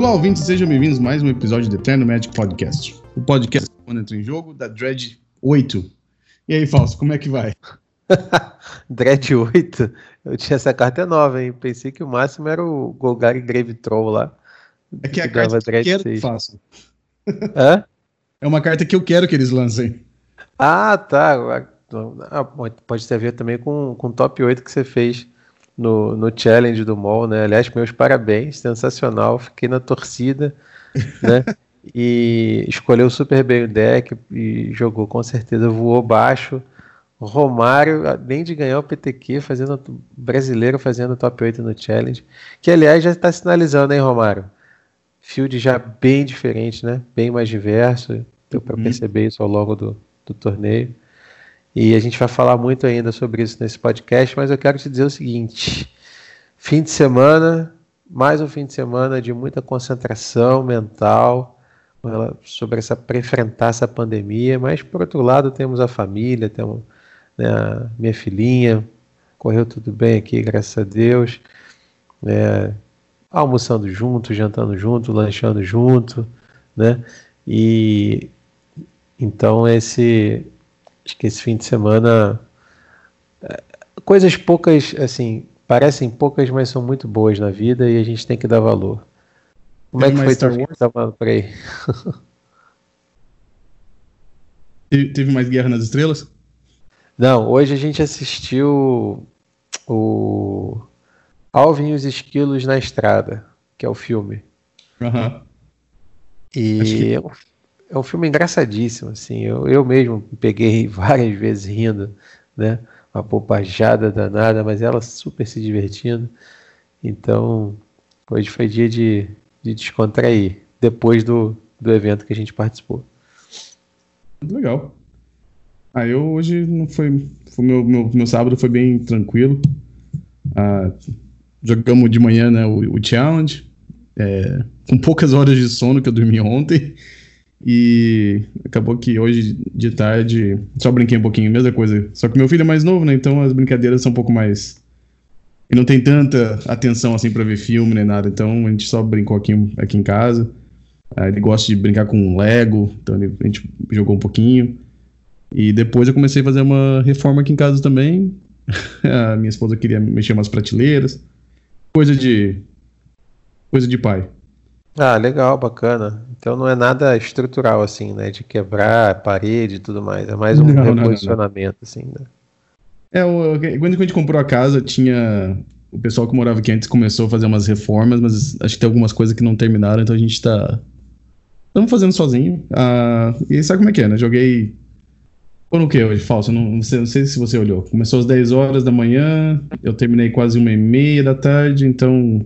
Olá, ouvintes, sejam bem-vindos a mais um episódio do Eterno Magic Podcast. O podcast quando entra em jogo da Dread 8. E aí, Falso, como é que vai? Dread 8? Eu tinha essa carta nova, hein? Pensei que o máximo era o Golgari Grave Troll lá. É que, é a carta que eu quero que façam. Hã? É uma carta que eu quero que eles lancem. Ah, tá. Ah, pode ter a ver também com o top 8 que você fez no, no challenge do MOL, né? Aliás, meus parabéns, sensacional. Fiquei na torcida, né? e escolheu super bem o deck e jogou com certeza, voou baixo. Romário, além de ganhar o PTQ, fazendo brasileiro fazendo top 8 no challenge, que aliás já está sinalizando, hein, Romário? Field já bem diferente, né? Bem mais diverso. Deu para uhum. perceber isso ao longo do, do torneio. E a gente vai falar muito ainda sobre isso nesse podcast, mas eu quero te dizer o seguinte: fim de semana, mais um fim de semana de muita concentração mental sobre essa enfrentar essa pandemia, mas por outro lado temos a família, temos né, a minha filhinha, correu tudo bem aqui, graças a Deus, né, almoçando junto, jantando junto, lanchando junto, né, e então esse Acho que esse fim de semana. É, coisas poucas, assim, parecem poucas, mas são muito boas na vida e a gente tem que dar valor. Como é que foi Star Wars? Tava por aí? Teve mais Guerra nas Estrelas? Não, hoje a gente assistiu o Alvin e os Esquilos na Estrada, que é o filme. Uhum. E que... É um filme engraçadíssimo, assim. Eu, eu mesmo peguei várias vezes rindo, né? Uma bobajada danada, mas ela super se divertindo. Então, hoje foi dia de, de descontrair, depois do, do evento que a gente participou. Legal. Ah, eu hoje não foi. foi meu, meu, meu sábado foi bem tranquilo. Ah, jogamos de manhã né, o, o challenge, é, com poucas horas de sono que eu dormi ontem. E acabou que hoje de tarde só brinquei um pouquinho, mesma coisa. Só que meu filho é mais novo, né? Então as brincadeiras são um pouco mais. E não tem tanta atenção assim para ver filme nem nada. Então a gente só brincou aqui, aqui em casa. Ah, ele gosta de brincar com Lego, então ele, a gente jogou um pouquinho. E depois eu comecei a fazer uma reforma aqui em casa também. a minha esposa queria mexer umas prateleiras. Coisa de. Coisa de pai. Ah, legal, bacana. Então não é nada estrutural assim, né? De quebrar parede e tudo mais. É mais um não, reposicionamento, não, assim, né? É, o, quando a gente comprou a casa, tinha. O pessoal que morava aqui antes começou a fazer umas reformas, mas acho que tem algumas coisas que não terminaram, então a gente tá. Estamos fazendo sozinho. Ah, e sabe como é que é, né? Joguei. Foram o que hoje? Falso, não, não, sei, não sei se você olhou. Começou às 10 horas da manhã, eu terminei quase uma e meia da tarde, então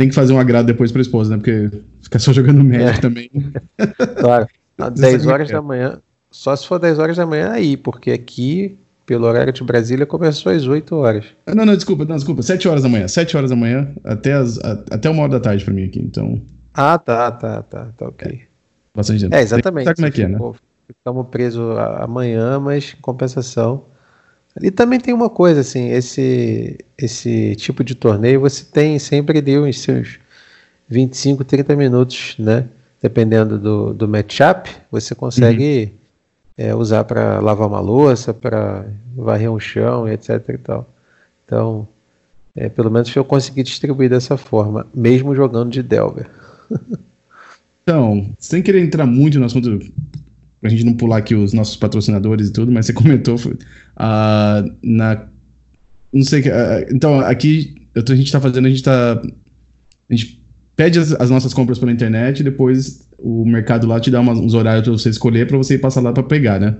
tem que fazer um agrado depois pra esposa, né? Porque ficar só jogando médio é. também. Claro. 10 horas da manhã. Só se for 10 horas da manhã aí, porque aqui, pelo horário de Brasília, começou às 8 horas. Ah, não, não, desculpa, não, desculpa. 7 horas da manhã. 7 horas da manhã até, as, a, até uma hora da tarde pra mim aqui, então. Ah, tá, tá, tá, tá ok. É, bastante tempo. É, exatamente. Sabe como é que é, né? Ficamos presos amanhã, mas compensação e também tem uma coisa, assim, esse, esse tipo de torneio você tem sempre deu uns seus 25, 30 minutos, né? Dependendo do, do matchup, você consegue uhum. é, usar para lavar uma louça, para varrer um chão, etc e tal. Então, é, pelo menos eu consegui distribuir dessa forma, mesmo jogando de Delver. então, sem querer entrar muito no assunto pra gente não pular aqui os nossos patrocinadores e tudo, mas você comentou uh, na. Não sei. Uh, então, aqui a gente tá fazendo, a gente tá. A gente pede as, as nossas compras pela internet e depois o mercado lá te dá umas, uns horários pra você escolher pra você ir passar lá pra pegar, né?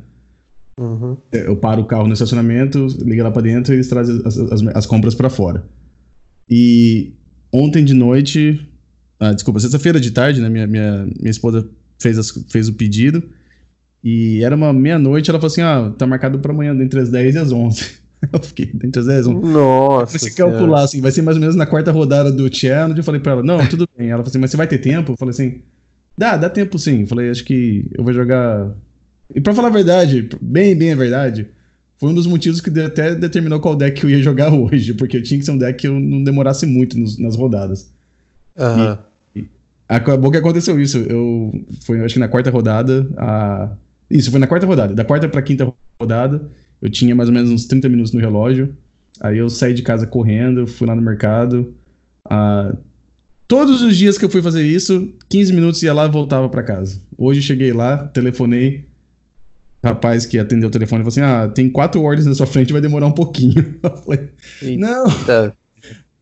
Uhum. Eu paro o carro no estacionamento, liga lá pra dentro e eles trazem as, as, as compras pra fora. E ontem de noite. Ah, desculpa, sexta-feira de tarde, né? Minha, minha, minha esposa fez, as, fez o pedido. E era uma meia-noite, ela falou assim: ah, tá marcado pra amanhã, entre as 10 e as 11. Eu fiquei entre as 10 e as 11. Nossa. Você calcular, assim, vai ser mais ou menos na quarta rodada do challenge. Eu falei pra ela: não, tudo bem. Ela falou assim: mas você vai ter tempo? Eu falei assim: dá, dá tempo sim. Eu falei: acho que eu vou jogar. E pra falar a verdade, bem, bem a verdade, foi um dos motivos que até determinou qual deck eu ia jogar hoje, porque eu tinha que ser um deck que eu não demorasse muito nos, nas rodadas. Uhum. E, Acabou que aconteceu isso. Eu foi, acho que na quarta rodada. A... Isso, foi na quarta rodada. Da quarta pra quinta rodada, eu tinha mais ou menos uns 30 minutos no relógio. Aí eu saí de casa correndo, fui lá no mercado. Ah, todos os dias que eu fui fazer isso, 15 minutos ia lá e voltava para casa. Hoje cheguei lá, telefonei. Rapaz que atendeu o telefone falou assim: Ah, tem quatro ordens na sua frente, vai demorar um pouquinho. Eu falei, não.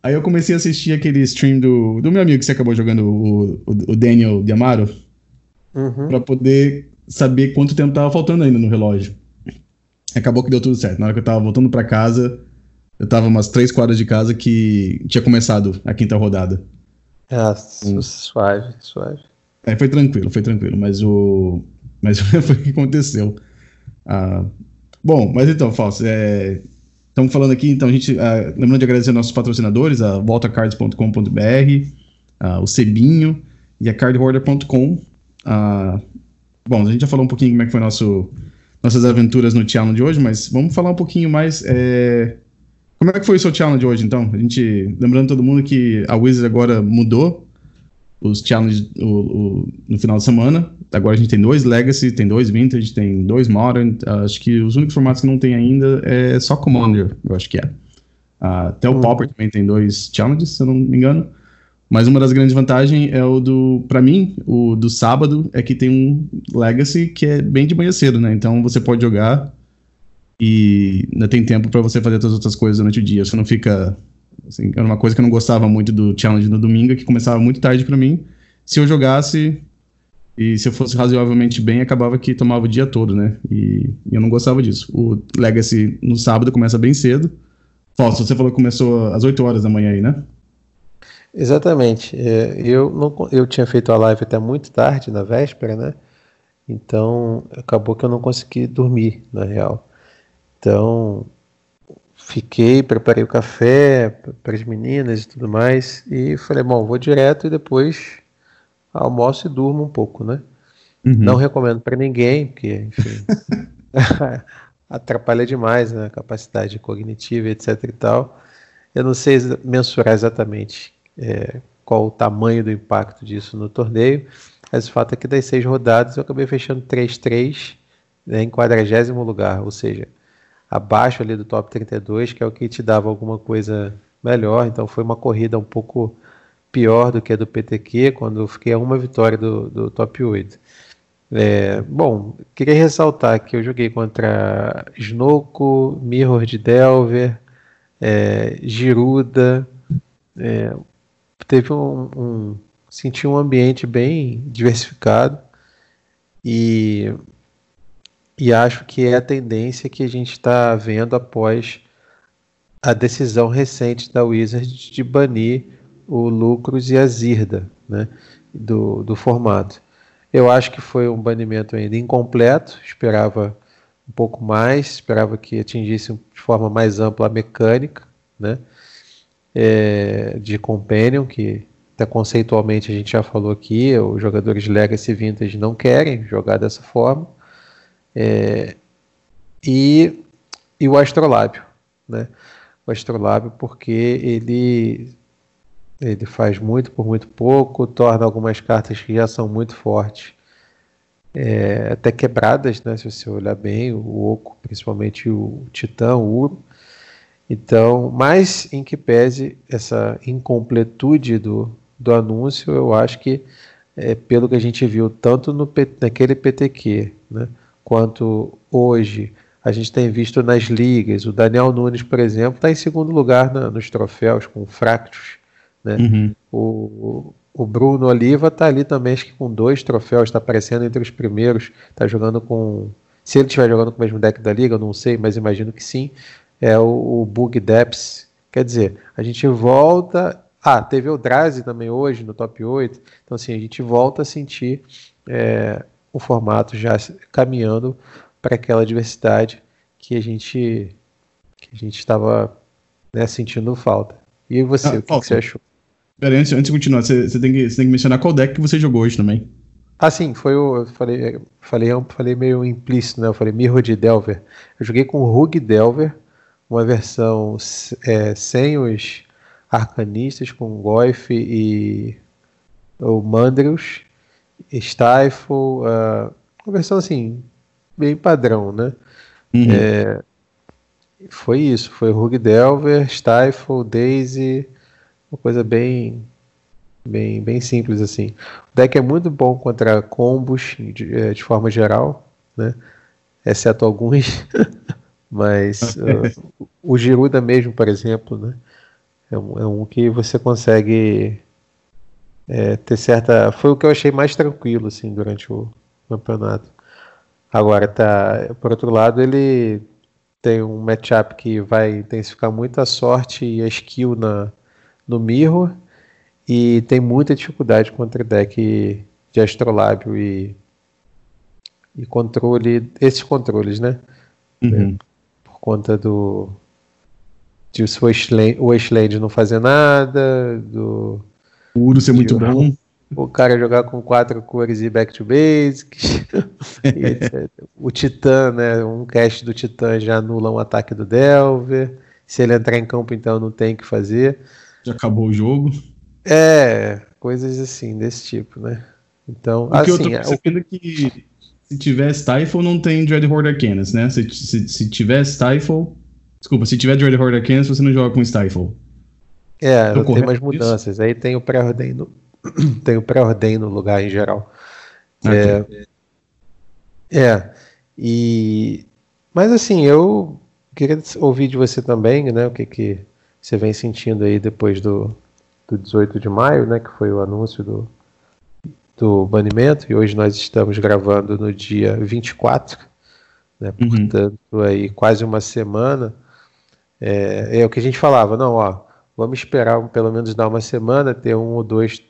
Aí eu comecei a assistir aquele stream do, do meu amigo que você acabou jogando, o, o, o Daniel Diamaro, uhum. para poder saber quanto tempo tava faltando ainda no relógio. Acabou que deu tudo certo. Na hora que eu tava voltando para casa, eu tava umas três quadras de casa que tinha começado a quinta rodada. Ah, hum. suave, suave. É, foi tranquilo, foi tranquilo, mas o. Mas foi o que aconteceu. Ah, bom, mas então, Fausto, é, estamos falando aqui, então a gente. Ah, lembrando de agradecer nossos patrocinadores, a voltacards.com.br, ah, o Cebinho e a cardholder.com. Ah, bom, a gente já falou um pouquinho como é que foi nosso, nossas aventuras no challenge hoje, mas vamos falar um pouquinho mais. É, como é que foi o seu challenge hoje, então? A gente, lembrando todo mundo que a Wizard agora mudou os challenges o, o, no final de semana. Agora a gente tem dois Legacy, tem dois Vintage, tem dois Modern. Uh, acho que os únicos formatos que não tem ainda é só Commander, eu acho que é. Uh, até o uhum. Pauper também tem dois challenges, se eu não me engano. Mas uma das grandes vantagens é o do, para mim, o do sábado é que tem um Legacy que é bem de manhã cedo, né? Então você pode jogar e ainda tem tempo para você fazer todas as outras coisas durante o dia. Você não fica. Assim, era uma coisa que eu não gostava muito do challenge no domingo, que começava muito tarde para mim. Se eu jogasse e se eu fosse razoavelmente bem, acabava que tomava o dia todo, né? E, e eu não gostava disso. O Legacy no sábado começa bem cedo. Fausto, você falou que começou às 8 horas da manhã aí, né? Exatamente. É, eu, não, eu tinha feito a live até muito tarde, na véspera, né? Então acabou que eu não consegui dormir, na real. Então, fiquei, preparei o café para as meninas e tudo mais, e falei, bom, vou direto e depois almoço e durmo um pouco, né? Uhum. Não recomendo para ninguém, porque, enfim, atrapalha demais né, a capacidade cognitiva, etc e tal. Eu não sei mensurar exatamente é, qual o tamanho do impacto disso no torneio, mas o fato é que das seis rodadas eu acabei fechando 3-3 né, em quadragésimo lugar, ou seja, abaixo ali do top 32, que é o que te dava alguma coisa melhor. Então foi uma corrida um pouco pior do que a do PTQ, quando eu fiquei a uma vitória do, do top 8. É, bom, queria ressaltar que eu joguei contra Snoko, Mirror de Delver, é, Giruda. É, teve um, um. Senti um ambiente bem diversificado. E e acho que é a tendência que a gente está vendo após a decisão recente da Wizard de banir o Lucros e a Zirda né, do, do formato. Eu acho que foi um banimento ainda incompleto, esperava um pouco mais, esperava que atingisse de forma mais ampla a mecânica né, é, de Companion, que até conceitualmente a gente já falou aqui, os jogadores Legacy Vintage não querem jogar dessa forma. É, e, e o astrolábio, né? O astrolábio porque ele ele faz muito por muito pouco, torna algumas cartas que já são muito fortes é, até quebradas, né? Se você olhar bem, o Oco, principalmente o Titã, o Uro. Então, mas em que pese essa incompletude do, do anúncio, eu acho que é, pelo que a gente viu tanto no, naquele PTQ, né? quanto hoje a gente tem visto nas ligas. O Daniel Nunes, por exemplo, está em segundo lugar na, nos troféus com Fractus. Né? Uhum. O, o Bruno Oliva está ali também, acho que com dois troféus, está aparecendo entre os primeiros, está jogando com. Se ele estiver jogando com o mesmo deck da liga, eu não sei, mas imagino que sim. É o, o Bug Depths. Quer dizer, a gente volta. Ah, teve o Drazi também hoje no top 8. Então, assim, a gente volta a sentir é, o formato já caminhando para aquela diversidade que a gente que a gente estava né, sentindo falta. E você, ah, o que, que, você achou? Pera, antes, antes de continuar, você, você, tem que, você tem que mencionar qual deck que você jogou hoje também. Ah, sim, foi o. Eu falei, falei, falei meio implícito, né? Eu falei Mirror de Delver. Eu joguei com o Rug Delver, uma versão é, sem os arcanistas, com Goif e o Mandrius, Stifle, uh, uma versão assim, bem padrão, né? Uhum. É, foi isso, foi Rug Delver, Stifle, Daisy, uma coisa bem bem bem simples assim. O deck é muito bom contra combos de, é, de forma geral, né? Exceto alguns, mas uh, o Giruda mesmo, por exemplo, né? É um, é um que você consegue é, ter certa. Foi o que eu achei mais tranquilo assim durante o campeonato. Agora tá, por outro lado, ele tem um matchup que vai intensificar muito a sorte e a skill na, no Mirror e tem muita dificuldade contra deck de Astrolábio e, e controle, esses controles, né? Uhum. É, conta do de o Wasteland não fazer nada, do o Uro ser muito bom o cara jogar com quatro cores e back to basics. o Titã, né? Um cast do Titã já anula um ataque do Delver. Se ele entrar em campo, então não tem o que fazer. Já acabou o jogo. É, coisas assim, desse tipo, né? Então, o assim, que eu tô percebendo o... que se tiver Stifle, não tem Dreadhorde Arcanas, né? Se, se, se tiver Stifle. Desculpa, se tiver Dreadhorde Arcanas, você não joga com Stifle. É, não tem mais mudanças. Isso? Aí tem o pré-ordem no, tem o pré-ordem no lugar em geral. Okay. É, é, e mas assim, eu queria ouvir de você também, né, o que que você vem sentindo aí depois do, do 18 de maio, né, que foi o anúncio do, do banimento, e hoje nós estamos gravando no dia 24, né, uhum. portanto aí quase uma semana, é, é o que a gente falava, não, ó, vamos esperar pelo menos dar uma semana, ter um ou dois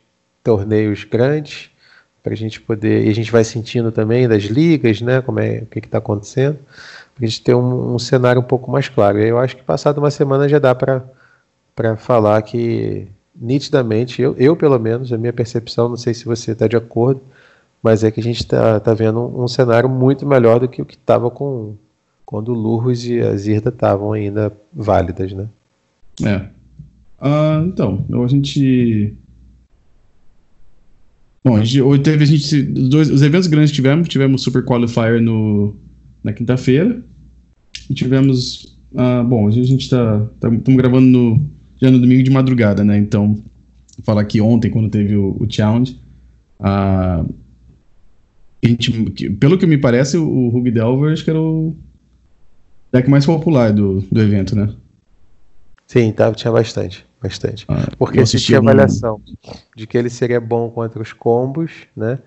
torneios grandes para a gente poder e a gente vai sentindo também das ligas, né? Como é o que está acontecendo, para a gente ter um, um, cenário um pouco mais claro. E eu acho que passado uma semana já dá para para falar que nitidamente eu, eu pelo menos a minha percepção, não sei se você está de acordo, mas é que a gente está tá vendo um, um, cenário muito melhor do que o que estava com quando o Lurros e a Zirda estavam ainda válidas, né? É. Uh, então, a gente Bom, a gente, hoje teve a gente, dois, os eventos grandes que tivemos, tivemos Super Qualifier no, na quinta-feira. E tivemos. Uh, bom, a gente está estamos tá, gravando no, já no domingo de madrugada, né? Então, falar que ontem, quando teve o, o challenge, uh, a gente, pelo que me parece, o, Rug Delver acho que era o deck mais popular do, do evento, né? Sim, tava, tinha bastante bastante. Ah, Porque existia avaliação de que ele seria bom contra os combos, né?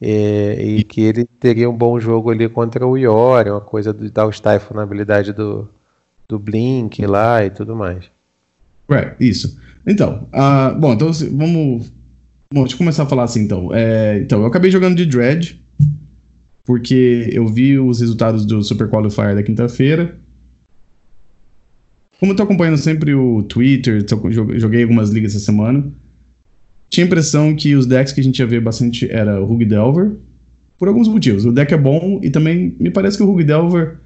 E, e, que ele teria um bom jogo ali contra o Iori, uma coisa de dar o Stifle na habilidade do, do Blink lá e tudo mais. Right, isso. Então, uh, bom, então vamos. Bom, deixa eu começar a falar assim então. É, então, eu acabei jogando de Dread, porque eu vi os resultados do Super Qualifier da quinta-feira. Como eu tô acompanhando sempre o Twitter, tô, joguei algumas ligas essa semana, tinha a impressão que os decks que a gente ia ver bastante era o Rug Delver, por alguns motivos. O deck é bom e também me parece que o Rug Delver,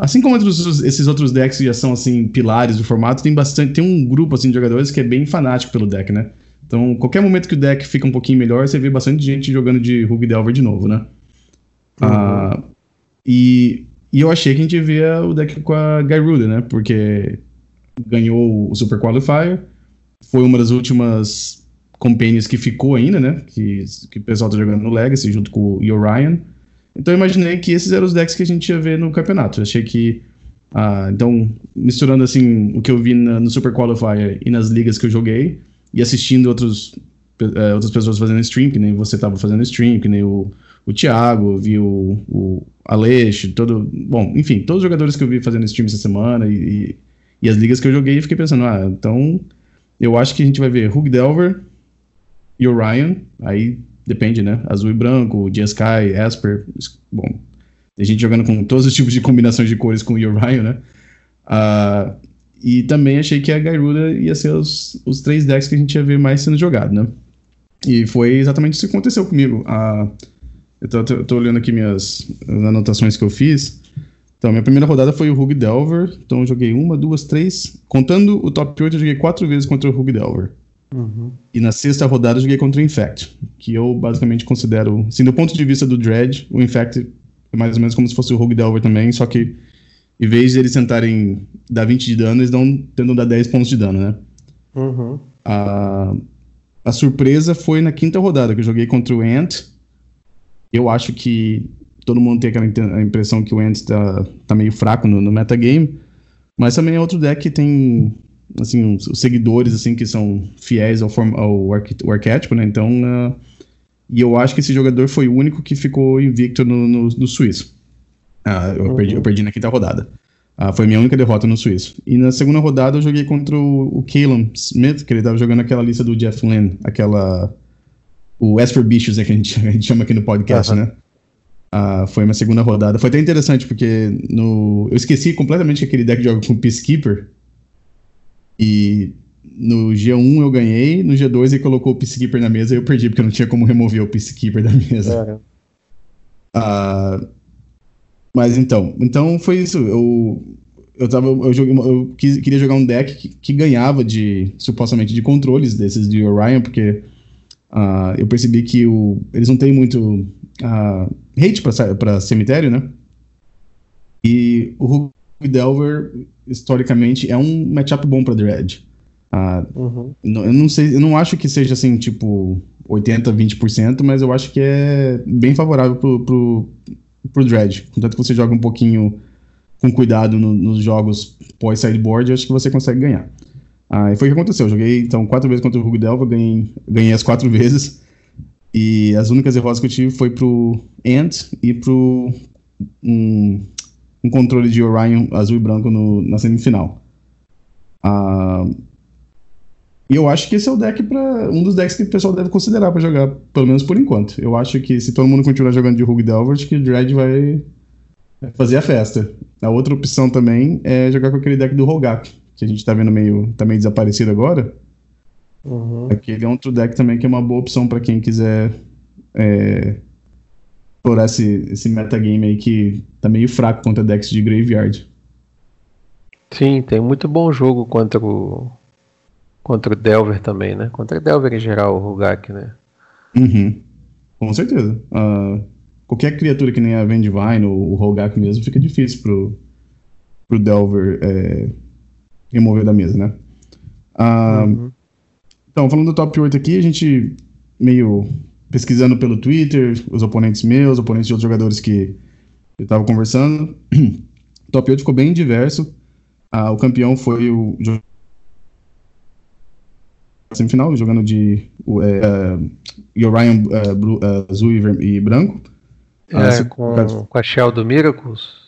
assim como outros, esses outros decks que já são assim pilares do formato, tem bastante, tem um grupo assim de jogadores que é bem fanático pelo deck, né? Então, qualquer momento que o deck fica um pouquinho melhor, você vê bastante gente jogando de Rug Delver de novo, né? Uhum. Uh, e, e eu achei que a gente via o deck com a Gyruda, né? Porque ganhou o Super Qualifier. Foi uma das últimas companions que ficou ainda, né? Que, que o pessoal tá jogando no Legacy junto com o Orion. Então eu imaginei que esses eram os decks que a gente ia ver no campeonato. Eu achei que. Ah, então, misturando assim o que eu vi na, no Super Qualifier e nas ligas que eu joguei, e assistindo outros, uh, outras pessoas fazendo stream, que nem você estava fazendo stream, que nem o, o Thiago, vi o, o Aleixo, todo. Bom, enfim, todos os jogadores que eu vi fazendo stream essa semana e, e e as ligas que eu joguei, fiquei pensando, ah, então eu acho que a gente vai ver Hug Delver e Orion, aí depende, né? Azul e branco, Jeskai, Asper, bom, tem gente jogando com todos os tipos de combinações de cores com o Orion, né? Uh, e também achei que a Gyruda ia ser os, os três decks que a gente ia ver mais sendo jogado, né? E foi exatamente isso que aconteceu comigo. Uh, eu tô, tô, tô olhando aqui minhas anotações que eu fiz. Então, minha primeira rodada foi o Rug Delver. Então, eu joguei uma, duas, três. Contando o top 8, eu joguei quatro vezes contra o Rug Delver. Uhum. E na sexta rodada eu joguei contra o Infect, que eu basicamente considero, assim, do ponto de vista do Dread, o Infect é mais ou menos como se fosse o Rogue Delver também, só que em vez de eles tentarem dar 20 de dano, eles dão, tentam dar 10 pontos de dano, né? Uhum. A, a surpresa foi na quinta rodada, que eu joguei contra o Ant. Eu acho que todo mundo tem aquela impressão que o Ant tá, tá meio fraco no, no metagame, mas também é outro deck que tem assim, os, seguidores assim que são fiéis ao, form, ao, arqu, ao arquétipo, né? Então, uh, e eu acho que esse jogador foi o único que ficou invicto no, no, no suíço. Uh, eu, uhum. perdi, eu perdi na quinta rodada. Uh, foi minha única derrota no suíço. E na segunda rodada eu joguei contra o, o Caleb Smith, que ele tava jogando aquela lista do Jeff Lynn, aquela. O Esper Bichos é que a gente, a gente chama aqui no podcast, uhum. né? Uh, foi uma segunda rodada. Foi até interessante, porque no, eu esqueci completamente que aquele deck joga com Peacekeeper. E no G1 eu ganhei, no G2 ele colocou o Peacekeeper na mesa e eu perdi, porque eu não tinha como remover o Peacekeeper da mesa. Uh, mas então, então foi isso. Eu, eu, tava, eu, joguei, eu quis, queria jogar um deck que, que, ganhava de, supostamente, de controles desses de Orion, porque uh, eu percebi que o, eles não têm muito uh, hate para cemitério, né? E o Hulk Delver historicamente, é um matchup bom para Dread. Uh, uhum. Eu não sei, eu não acho que seja assim, tipo, 80, 20%, mas eu acho que é bem favorável pro, pro, pro Dread. Contanto que você joga um pouquinho com cuidado no, nos jogos pós-sideboard, acho que você consegue ganhar. Ah, e foi o que aconteceu. Eu joguei então quatro vezes contra o Hugo Delva, ganhei, ganhei as quatro vezes. E as únicas derrotas que eu tive foi pro Ant e pro um, um controle de Orion azul e branco no, na semifinal. Uh, e eu acho que esse é o deck para um dos decks que o pessoal deve considerar para jogar, pelo menos por enquanto. Eu acho que se todo mundo continuar jogando de Rogue Delvert, que o Dread vai fazer a festa. A outra opção também é jogar com aquele deck do Rogak, que a gente tá vendo meio, tá meio desaparecido agora. Uhum. Aquele é outro deck também que é uma boa opção para quem quiser é, explorar esse, esse metagame aí que tá meio fraco contra decks de Graveyard. Sim, tem muito bom jogo contra o contra o Delver também, né? Contra o Delver em geral, o Rugak, né? Uhum. Com certeza. Uh, qualquer criatura que nem a Vendivine ou o Rogak mesmo fica difícil pro, pro Delver é, remover da mesa, né? Uh, uhum. Então, falando do top 8 aqui, a gente meio pesquisando pelo Twitter, os oponentes meus, oponentes de outros jogadores que eu estava conversando. O top 8 ficou bem diverso. Ah, o campeão foi o semifinal, jogando de uh, é, Orion uh, Blue, uh, azul e, e branco. É, ah, com, com a Shell do Miracles?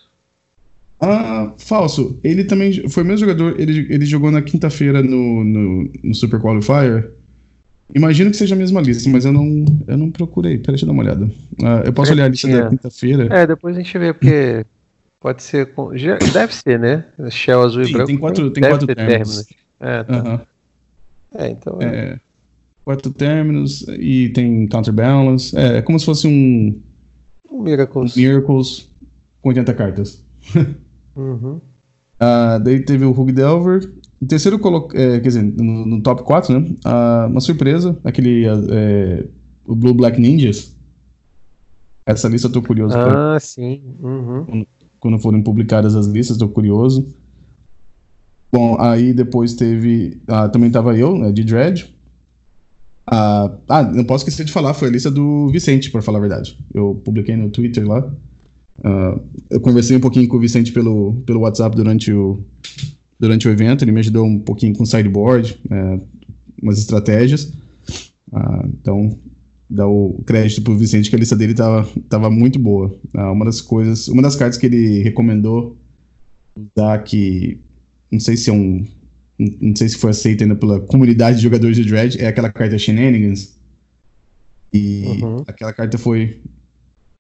Ah, falso. Ele também foi o mesmo jogador. Ele, ele jogou na quinta-feira no, no, no Super Qualifier. Imagino que seja a mesma lista, mas eu não, eu não procurei. Peraí, deixa eu dar uma olhada. Uh, eu posso olhar a lista da quinta-feira. É, depois a gente vê, porque pode ser. Com, deve ser, né? Shell azul Sim, e branco. Tem quatro, tem quatro términos. términos. É, tá. Uh -huh. é, então. É. é. quatro términos e tem counterbalance. É, é como se fosse um. Um Miracles. Um Miracles com 80 cartas. uhum. Uh, daí teve o Hug Delver, em terceiro, é, quer dizer, no, no, top 4, né? Uh, uma surpresa, aquele. É, o Blue Black Ninjas. Essa lista eu tô curioso. Ah, pra, sim. Uhum. Quando, quando, forem publicadas as listas, tô curioso. Bom, aí depois teve. Uh, também tava eu, né, de Dread. Uh, ah, não posso esquecer de falar, foi a lista do Vicente, para falar a verdade. Eu publiquei no Twitter lá. Uh, eu conversei um pouquinho com o Vicente pelo, pelo WhatsApp durante o, durante o evento, ele me ajudou um pouquinho com sideboard, é, umas estratégias. Ah, então, dá o crédito pro Vicente que a lista dele tava, tava muito boa. Ah, uma das coisas, uma das cartas que ele recomendou usar que não sei se é um não sei se foi aceita ainda pela comunidade de jogadores de Dread, é aquela carta Shenanigans. E uhum. aquela carta foi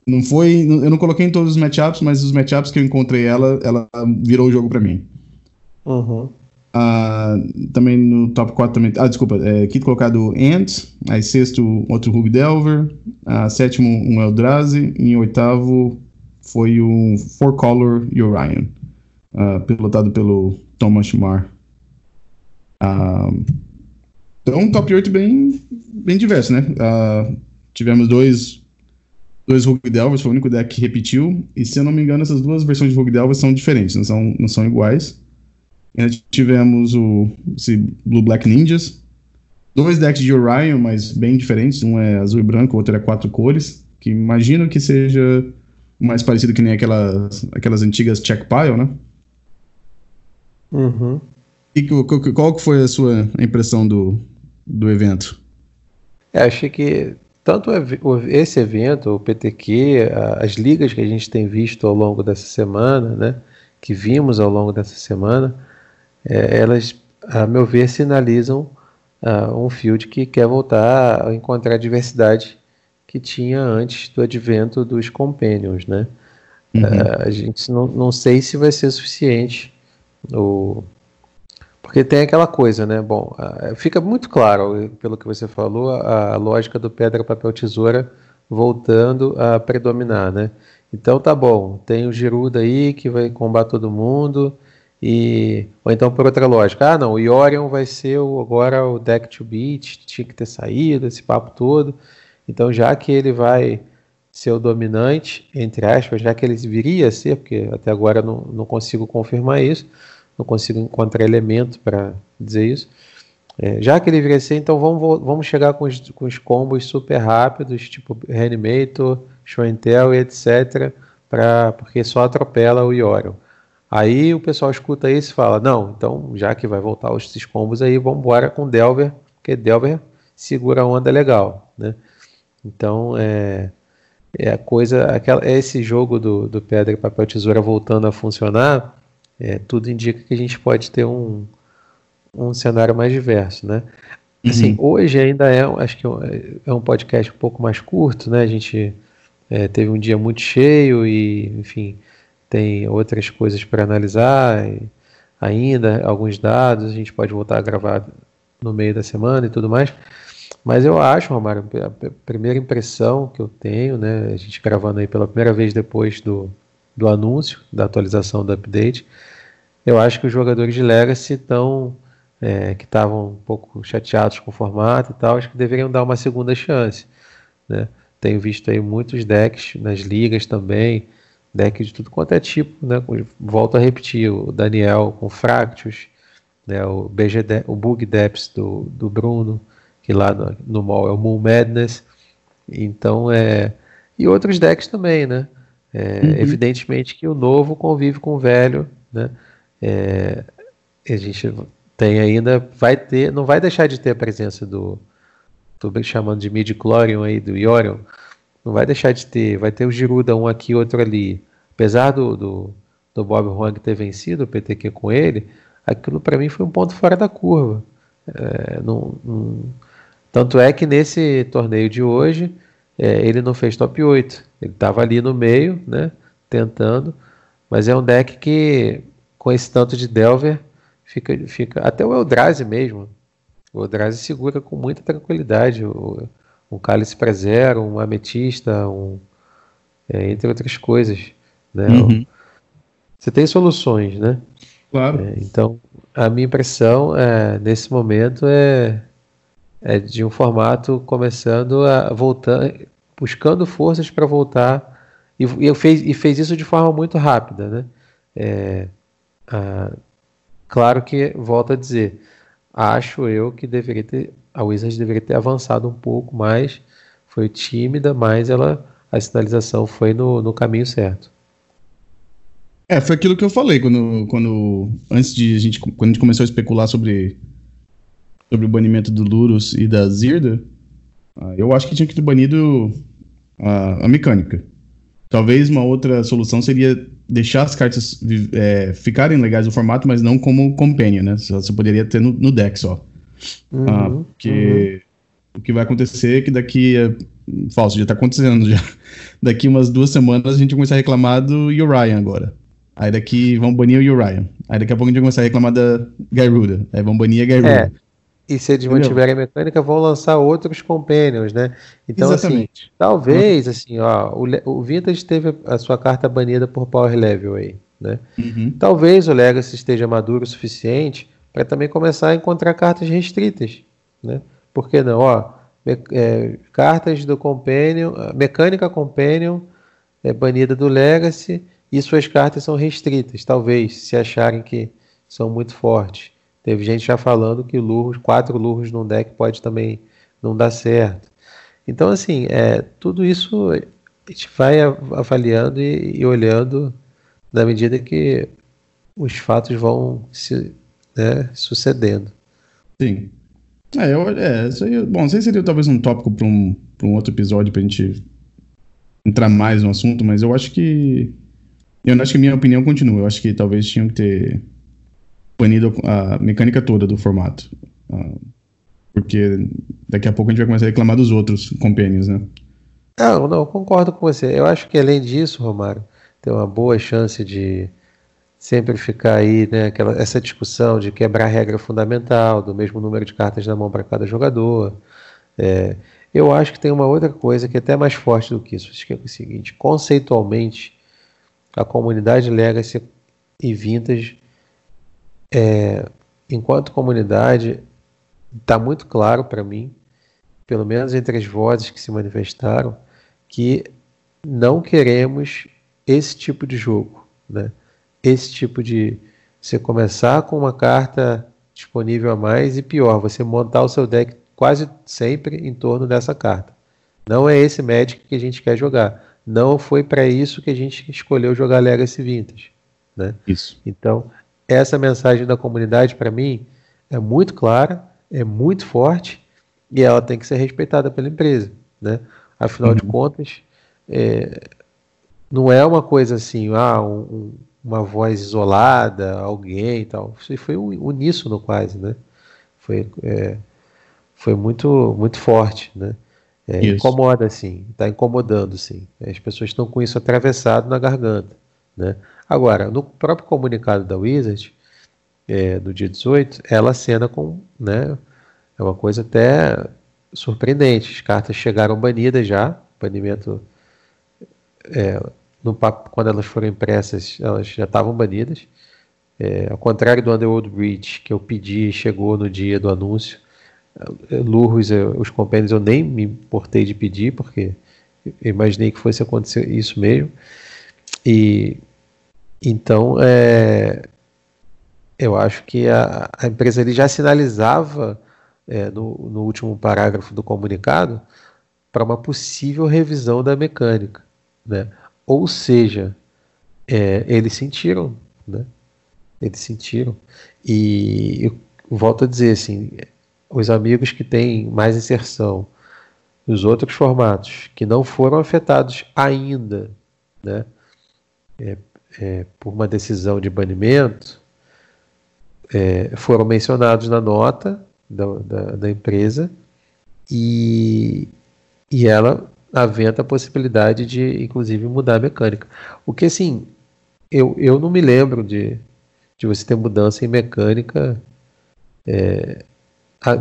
não foi, eu não coloquei em todos os matchups, mas os matchups que eu encontrei ela, ela virou o jogo para mim. Uhum. Uh, também no top 4 também. Ah, desculpa. É, quinto colocado Ant. Aí sexto, outro Hug Delver. Uh, sétimo, um Eldrazi. E em oitavo foi o Four Color Orion. Uh, pilotado pelo Thomas Mar. Uh, Então, um top 8 bem, bem diverso, né? Tivemos dois, dois Rogue Delvers, foi o único deck que repetiu. E se eu não me engano, essas duas versões de Rogue Delvers são diferentes, não são, não são iguais. Tivemos o esse Blue Black Ninjas. Dois decks de Orion, mas bem diferentes. Um é azul e branco, o outro é quatro cores. Que imagino que seja mais parecido que nem aquelas, aquelas antigas check pile, né? Uhum. E qual que foi a sua impressão do, do evento? É, achei que tanto esse evento, o PTQ, as ligas que a gente tem visto ao longo dessa semana, né, que vimos ao longo dessa semana, é, elas, a meu ver, sinalizam uh, um field que quer voltar a encontrar a diversidade que tinha antes do advento dos Companions, né? Uhum. Uh, a gente não, não sei se vai ser suficiente o, porque tem aquela coisa, né? Bom, fica muito claro, pelo que você falou, a, a lógica do pedra, papel, tesoura voltando a predominar, né? Então tá bom, tem o Giruda aí que vai combater todo mundo, e ou então por outra lógica, ah não, o Yorion vai ser o, agora o deck to beat, tinha que ter saído, esse papo todo. Então já que ele vai ser o dominante, entre aspas, já que ele viria a ser, porque até agora não, não consigo confirmar isso, não consigo encontrar elemento para dizer isso. É, já que ele viria ser, então vamos, vamos chegar com os, com os combos super rápidos, tipo Reanimator, Show e etc., pra, porque só atropela o Yorion. Aí o pessoal escuta isso e fala: não, então já que vai voltar esses combos aí, vamos embora com Delver, porque Delver segura a onda legal, né? Então é, é a coisa, aquela, é esse jogo do, do pedra, papel, tesoura voltando a funcionar é, tudo indica que a gente pode ter um, um cenário mais diverso, né? Assim, uhum. hoje ainda é, acho que é, é um podcast um pouco mais curto, né? A gente é, teve um dia muito cheio e, enfim, tem outras coisas para analisar ainda, alguns dados, a gente pode voltar a gravar no meio da semana e tudo mais. Mas eu acho, Romário, a primeira impressão que eu tenho, né, a gente gravando aí pela primeira vez depois do, do anúncio, da atualização do update, eu acho que os jogadores de Legacy estão é, que estavam um pouco chateados com o formato e tal, acho que deveriam dar uma segunda chance. Né? Tenho visto aí muitos decks nas ligas também, decks de tudo quanto é tipo, né? Volto a repetir, o Daniel com Fractus, né? o, BG De o Bug Depths do, do Bruno, que lá no, no mall é o Moon Madness. Então é. E outros decks também, né? É, uhum. Evidentemente que o novo convive com o velho, né? É, a gente tem ainda, vai ter, não vai deixar de ter a presença do, estou chamando de midi-chlorium aí, do Yorion, não vai deixar de ter, vai ter o Giruda um aqui, outro ali. Apesar do, do, do Bob Huang ter vencido o PTQ com ele, aquilo para mim foi um ponto fora da curva. É, não, não, tanto é que nesse torneio de hoje, é, ele não fez top 8. Ele estava ali no meio, né, tentando, mas é um deck que com esse tanto de Delver, fica, fica até o Eldrazi mesmo. O Eldrazi segura com muita tranquilidade o, um cálice para zero, um ametista, um, é, entre outras coisas. Né? Uhum. Você tem soluções, né? Claro. É, então, a minha impressão é, nesse momento é, é de um formato começando a voltar, buscando forças para voltar e, e, fez, e fez isso de forma muito rápida, né? É, ah, claro que, volto a dizer, acho eu que deveria ter, a Wizards deveria ter avançado um pouco mais, foi tímida, mas ela, a sinalização foi no, no caminho certo. É, foi aquilo que eu falei quando, quando antes de a gente, quando a gente começou a especular sobre, sobre o banimento do Lurus e da Zirda, ah, eu acho que tinha que ter banido a, a mecânica. Talvez uma outra solução seria deixar as cartas é, ficarem legais no formato, mas não como companion, né? Você poderia ter no, no deck só. Uhum, ah, porque uhum. o que vai acontecer é que daqui. É, falso, já tá acontecendo já. Daqui umas duas semanas a gente vai começar a reclamar do Uriah agora. Aí daqui vão banir o Uriah. Aí daqui a pouco a gente vai começar a reclamar da Gyruda. Aí vão banir a Gyruda. É. E se eles mantiverem a mecânica, vão lançar outros companions, né? Então, assim, Exatamente. assim, talvez, assim, ó, o, o Vintage teve a sua carta banida por Power Level aí, né? Uhum. Talvez o Legacy esteja maduro o suficiente para também começar a encontrar cartas restritas, né? Por que não? Ó, é, cartas do Companion, mecânica Companion é banida do Legacy e suas cartas são restritas, talvez, se acharem que são muito fortes. Teve gente já falando que lurros, quatro lurros num deck pode também não dar certo. Então, assim, é, tudo isso a gente vai avaliando e, e olhando na medida que os fatos vão se né, sucedendo. Sim. É, eu, é, isso aí, bom, sei se seria talvez um tópico para um, um outro episódio para a gente entrar mais no assunto, mas eu acho que. Eu acho que a minha opinião continua. Eu acho que talvez tinham que ter banido a mecânica toda do formato. Uh, porque daqui a pouco a gente vai começar a reclamar dos outros companions, né? Não, não, concordo com você. Eu acho que além disso, Romário, tem uma boa chance de sempre ficar aí, né, aquela, essa discussão de quebrar a regra fundamental, do mesmo número de cartas na mão para cada jogador. É, eu acho que tem uma outra coisa que é até mais forte do que isso, que é o seguinte, conceitualmente, a comunidade Legacy e Vintage, é, enquanto comunidade, está muito claro para mim, pelo menos entre as vozes que se manifestaram, que não queremos esse tipo de jogo, né? Esse tipo de. Você começar com uma carta disponível a mais e pior, você montar o seu deck quase sempre em torno dessa carta. Não é esse Magic que a gente quer jogar. Não foi para isso que a gente escolheu jogar Legacy Vintage. Né? Isso. Então, essa mensagem da comunidade, para mim, é muito clara, é muito forte e ela tem que ser respeitada pela empresa. Né? Afinal uhum. de contas, é, não é uma coisa assim, ah, um, uma voz isolada, alguém e tal. Isso foi uníssono quase, né? Foi, é, foi muito, muito forte, né? É, incomoda, sim, está incomodando, sim. As pessoas estão com isso atravessado na garganta, né? Agora, no próprio comunicado da Wizard, é, do dia 18, ela cena com, né? É uma coisa até surpreendente. As cartas chegaram banidas já, banimento é, no quando elas foram impressas, elas já estavam banidas. É, ao contrário do Underworld Bridge, que eu pedi e chegou no dia do anúncio, é, Lurros, os compêndios eu nem me importei de pedir, porque eu imaginei que fosse acontecer isso mesmo. E então é, eu acho que a, a empresa ali já sinalizava é, no, no último parágrafo do comunicado para uma possível revisão da mecânica. Né? Ou seja, é, eles sentiram, né? Eles sentiram. E eu volto a dizer assim, os amigos que têm mais inserção nos outros formatos, que não foram afetados ainda, né? É, é, por uma decisão de banimento, é, foram mencionados na nota da, da, da empresa e, e ela aventa a possibilidade de, inclusive, mudar a mecânica. O que, assim, eu, eu não me lembro de, de você ter mudança em mecânica é,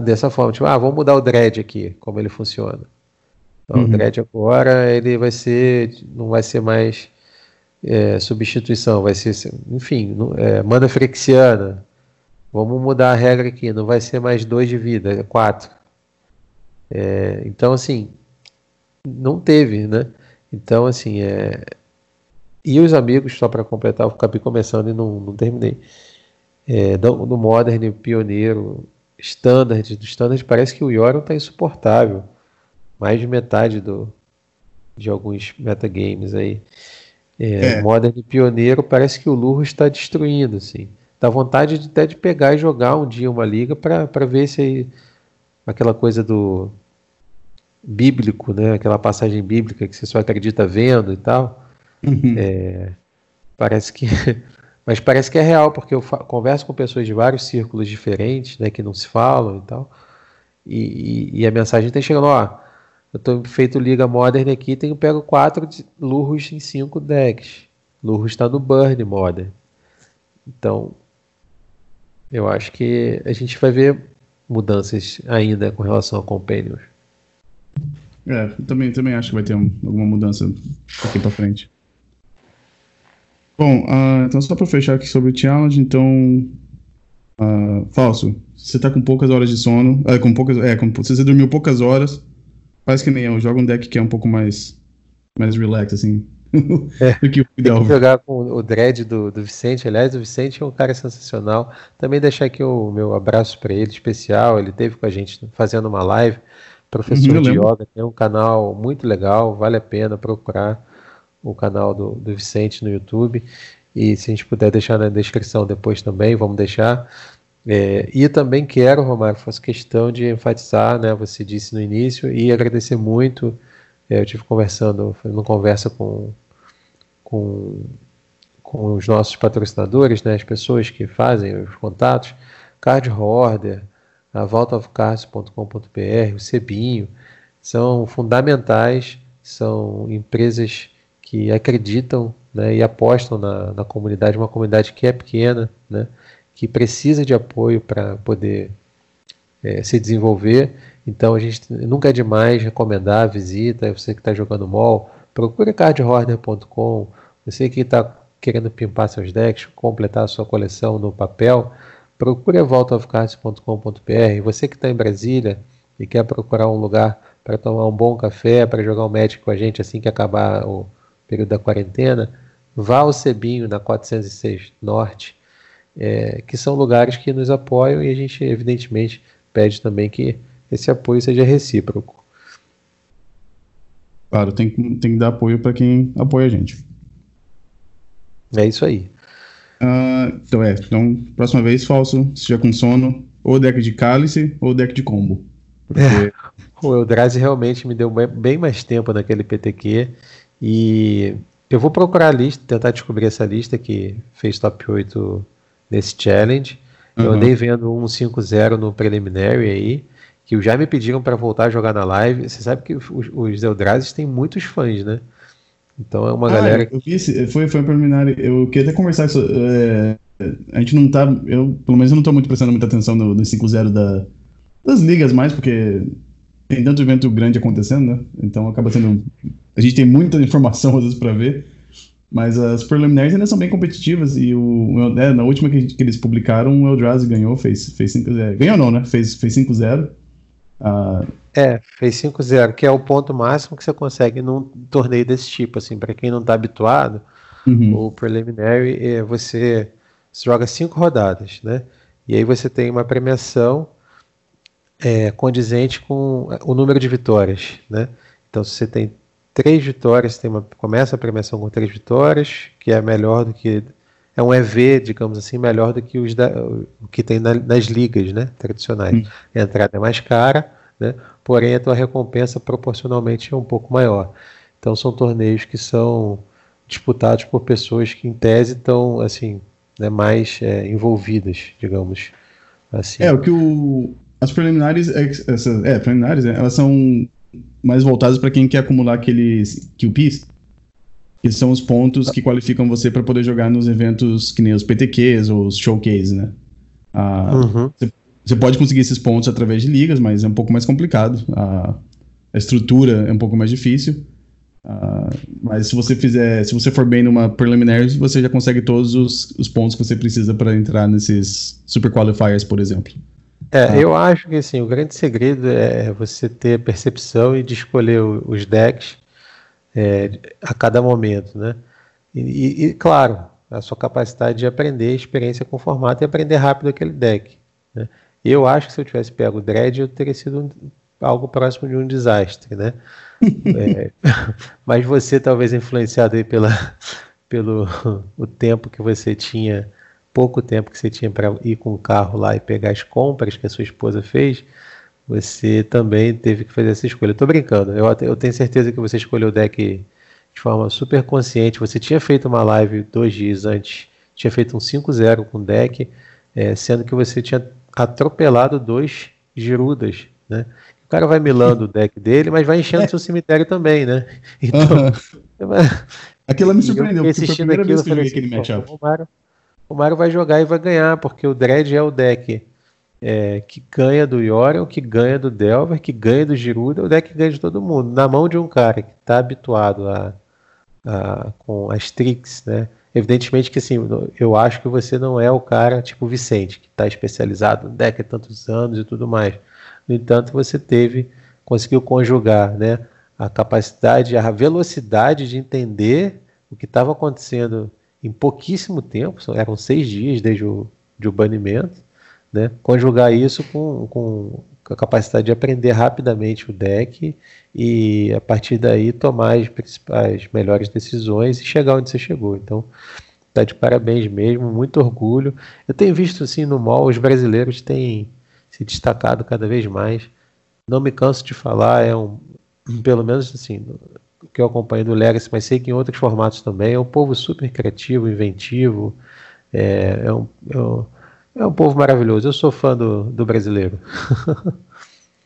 dessa forma. Tipo, ah, vamos mudar o dread aqui, como ele funciona. Então, uhum. O dread agora, ele vai ser, não vai ser mais é, substituição, vai ser, enfim, é, mana frexiana. Vamos mudar a regra aqui, não vai ser mais dois de vida, é quatro. É, então, assim, não teve, né? Então, assim, é... E os amigos, só para completar, eu acabei começando e não, não terminei. É, no, no Modern, Pioneiro, Standard, do Standard parece que o Yoron está insuportável. Mais de metade do, de alguns metagames aí. É, é. Modern e Pioneiro parece que o Lurro está destruindo, assim. Dá vontade de, até de pegar e jogar um dia uma liga para ver se aí, aquela coisa do bíblico, né? Aquela passagem bíblica que você só acredita vendo e tal. Uhum. É, parece que, mas parece que é real porque eu converso com pessoas de vários círculos diferentes, né? Que não se falam e tal. E, e, e a mensagem tem chegando, ó. Eu tô feito liga modern aqui, tenho pego quatro lurros em cinco decks. Lurros está no burn modern. Então, eu acho que a gente vai ver mudanças ainda com relação a companions. É, também, também acho que vai ter um, alguma mudança daqui para frente. Bom, uh, então só para fechar aqui sobre o challenge, então Uh, falso, você tá com poucas horas de sono, é, com poucas, é, com, se você dormiu poucas horas, faz que nem eu, joga um deck que é um pouco mais, mais relax, assim, é, do que o ideal. Tem que jogar com o dread do, do Vicente, aliás, o Vicente é um cara sensacional, também deixar aqui o meu abraço para ele, especial, ele teve com a gente fazendo uma live, professor uhum, de yoga, tem um canal muito legal, vale a pena procurar o canal do, do Vicente no YouTube, e se a gente puder deixar na descrição depois também, vamos deixar. É, e também quero, Romário, faço questão de enfatizar, né, você disse no início, e agradecer muito. É, eu tive conversando, uma conversa com, com, com os nossos patrocinadores, né, as pessoas que fazem os contatos, Card Order, a voltaofcards.com.br, o Cebinho, são fundamentais, são empresas que acreditam né, e apostam na, na comunidade, uma comunidade que é pequena, né, que precisa de apoio para poder é, se desenvolver. Então a gente nunca é demais recomendar a visita. Você que está jogando mall, procure cardhorner.com. Você que está querendo pimpar seus decks, completar a sua coleção no papel, procure a voltaofcards.com.br. Você que está em Brasília e quer procurar um lugar para tomar um bom café, para jogar um match com a gente assim que acabar o período da quarentena, vá ao Cebinho na 406 Norte é, que são lugares que nos apoiam e a gente, evidentemente, pede também que esse apoio seja recíproco. Claro, tem, tem que dar apoio para quem apoia a gente. É isso aí. Uh, então é, então, próxima vez, falso, seja com sono, ou deck de cálice ou deck de combo. Porque... É, o Eldrazi realmente me deu bem mais tempo naquele PTQ e eu vou procurar a lista, tentar descobrir essa lista que fez top 8 nesse challenge. Uhum. Eu andei vendo um 5-0 no preliminary aí, que já me pediram para voltar a jogar na live. Você sabe que os, os Eldrazi têm muitos fãs, né? Então é uma ah, galera. Eu vi esse, foi, foi um preliminar. Eu queria até conversar isso. É, a gente não tá. Eu, pelo menos, eu não tô muito prestando muita atenção no, no 5-0 da, das ligas mais, porque tem tanto evento grande acontecendo, né? Então acaba sendo. A gente tem muita informação às vezes para ver. Mas as preliminares ainda são bem competitivas e o, é, na última que, que, eles publicaram, o Eldrazi ganhou, fez, fez 5-0. Ganhou não, né? Fez, fez 5-0. Uh... É, fez 5-0, que é o ponto máximo que você consegue num torneio desse tipo, assim, para quem não está habituado, uhum. o preliminary é você, você joga cinco rodadas, né? E aí você tem uma premiação é, condizente com o número de vitórias, né? Então, se você tem três vitórias, tem uma, começa a premiação com três vitórias, que é melhor do que. É um EV, digamos assim, melhor do que os da, o que tem na, nas ligas né, tradicionais. Hum. A entrada é mais cara, né, porém a tua recompensa proporcionalmente é um pouco maior. Então são torneios que são disputados por pessoas que em tese estão assim, né, mais é, envolvidas, digamos assim. É, o que o, as preliminares, é, essas, é, preliminares, né, elas são mais voltados para quem quer acumular aqueles QPs, que são os pontos que qualificam você para poder jogar nos eventos que nem os PTQs ou os showcase, né? Ah, uhum. Você pode conseguir esses pontos através de ligas, mas é um pouco mais complicado. A, a estrutura é um pouco mais difícil. Mas se você fizer, se você for bem numa preliminar, você já consegue todos os, os pontos que você precisa para entrar nesses super qualifiers, por exemplo. É, tá. eu acho que assim, o grande segredo é você ter percepção e de escolher os decks é, a cada momento, né? E, e, claro, a sua capacidade de aprender experiência com formato e aprender rápido aquele deck. Né? Eu acho que se eu tivesse pego o Dread, eu teria sido algo próximo de um desastre, né? é, mas você talvez influenciado aí pela, pelo o tempo que você tinha pouco tempo que você tinha para ir com o carro lá e pegar as compras que a sua esposa fez, você também teve que fazer essa escolha. Estou brincando, eu, eu, tenho certeza que você escolheu o deck de forma super consciente. Você tinha feito uma live dois dias antes, tinha feito um 5-0 com o deck, é, sendo que você tinha atropelado dois Girudas, né? O cara vai milando o deck dele, mas vai enchendo é. seu cemitério também, né? Então. Aquilo me surpreendeu, porque foi a primeira aquilo, vez que eu aquele assim, matchup o Mario vai jogar e vai ganhar, porque o Dredd é o deck é, que ganha do Yorion, que ganha do Delver, que ganha do Giruda, o deck que ganha de todo mundo. Na mão de um cara que está habituado a, a, com as tricks, né? Evidentemente que assim, eu acho que você não é o cara tipo Vicente, que está especializado no deck há tantos anos e tudo mais. No entanto, você teve, conseguiu conjugar né, a capacidade, a velocidade de entender o que estava acontecendo em pouquíssimo tempo, eram seis dias desde o, de banimento, né, conjugar isso com, com a capacidade de aprender rapidamente o deck e a partir daí tomar as principais melhores decisões e chegar onde você chegou. Então, tá de parabéns mesmo, muito orgulho. Eu tenho visto assim no mall os brasileiros têm se destacado cada vez mais. Não me canso de falar, é um pelo menos assim, que eu acompanho do Legacy, mas sei que em outros formatos também, é um povo super criativo, inventivo, é, é, um, é, um, é um povo maravilhoso. Eu sou fã do, do brasileiro.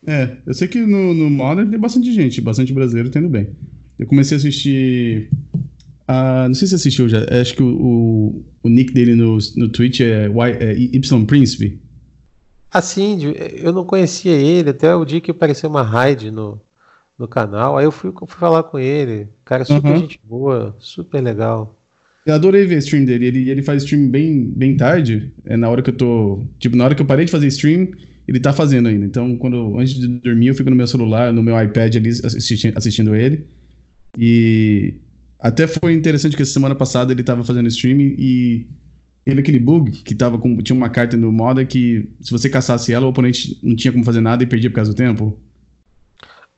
É, eu sei que no, no Modern tem bastante gente, bastante brasileiro tendo bem. Eu comecei a assistir. Uh, não sei se assistiu já. Acho que o, o, o nick dele no, no Twitch é, y, é Y Príncipe. Assim, eu não conhecia ele até o dia que apareceu uma raid no, no canal. Aí eu fui, fui falar com ele. Cara, super uhum. gente boa, super legal. Eu adorei ver stream dele. Ele, ele faz stream bem, bem tarde. É na hora que eu tô. Tipo, na hora que eu parei de fazer stream ele tá fazendo ainda. Então, quando antes de dormir, eu fico no meu celular, no meu iPad ali assistindo, assistindo ele. E até foi interessante que essa semana passada ele tava fazendo streaming e ele aquele bug que tava com tinha uma carta no moda que se você caçasse ela, o oponente não tinha como fazer nada e perdia por causa do tempo.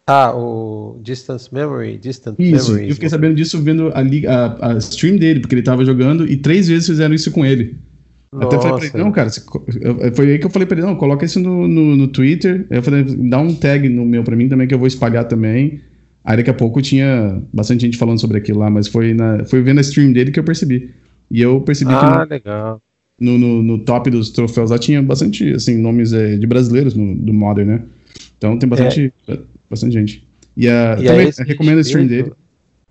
Ah, o Distance Memory, Distant isso, Memory. Eu fiquei sabendo disso vendo a, a, a stream dele, porque ele tava jogando e três vezes fizeram isso com ele. Nossa. Até falei pra ele, não, cara, foi aí que eu falei pra ele, não, coloca isso no, no, no Twitter. Eu falei, dá um tag no meu pra mim também, que eu vou espalhar também. Aí daqui a pouco tinha bastante gente falando sobre aquilo lá, mas foi, na, foi vendo a stream dele que eu percebi. E eu percebi ah, que. Legal. No, no, no, top dos troféus lá tinha bastante, assim, nomes é, de brasileiros no, do Modern, né? Então tem bastante, é. bastante gente. E, a, e também recomendo a stream dele.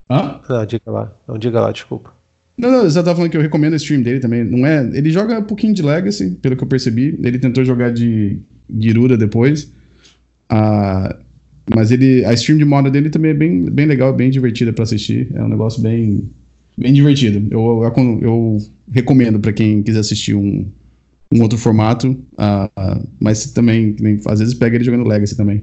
Ah? Não, diga lá. Não, diga lá, desculpa. Não, não, eu só tava falando que eu recomendo o stream dele também. Não é, ele joga um pouquinho de Legacy, pelo que eu percebi. Ele tentou jogar de Girura depois. Ah, mas ele, a stream de moda dele também é bem, bem legal, bem divertida para assistir. É um negócio bem, bem divertido. Eu, eu, eu recomendo para quem quiser assistir um, um outro formato. Ah, mas também, às vezes pega ele jogando Legacy também.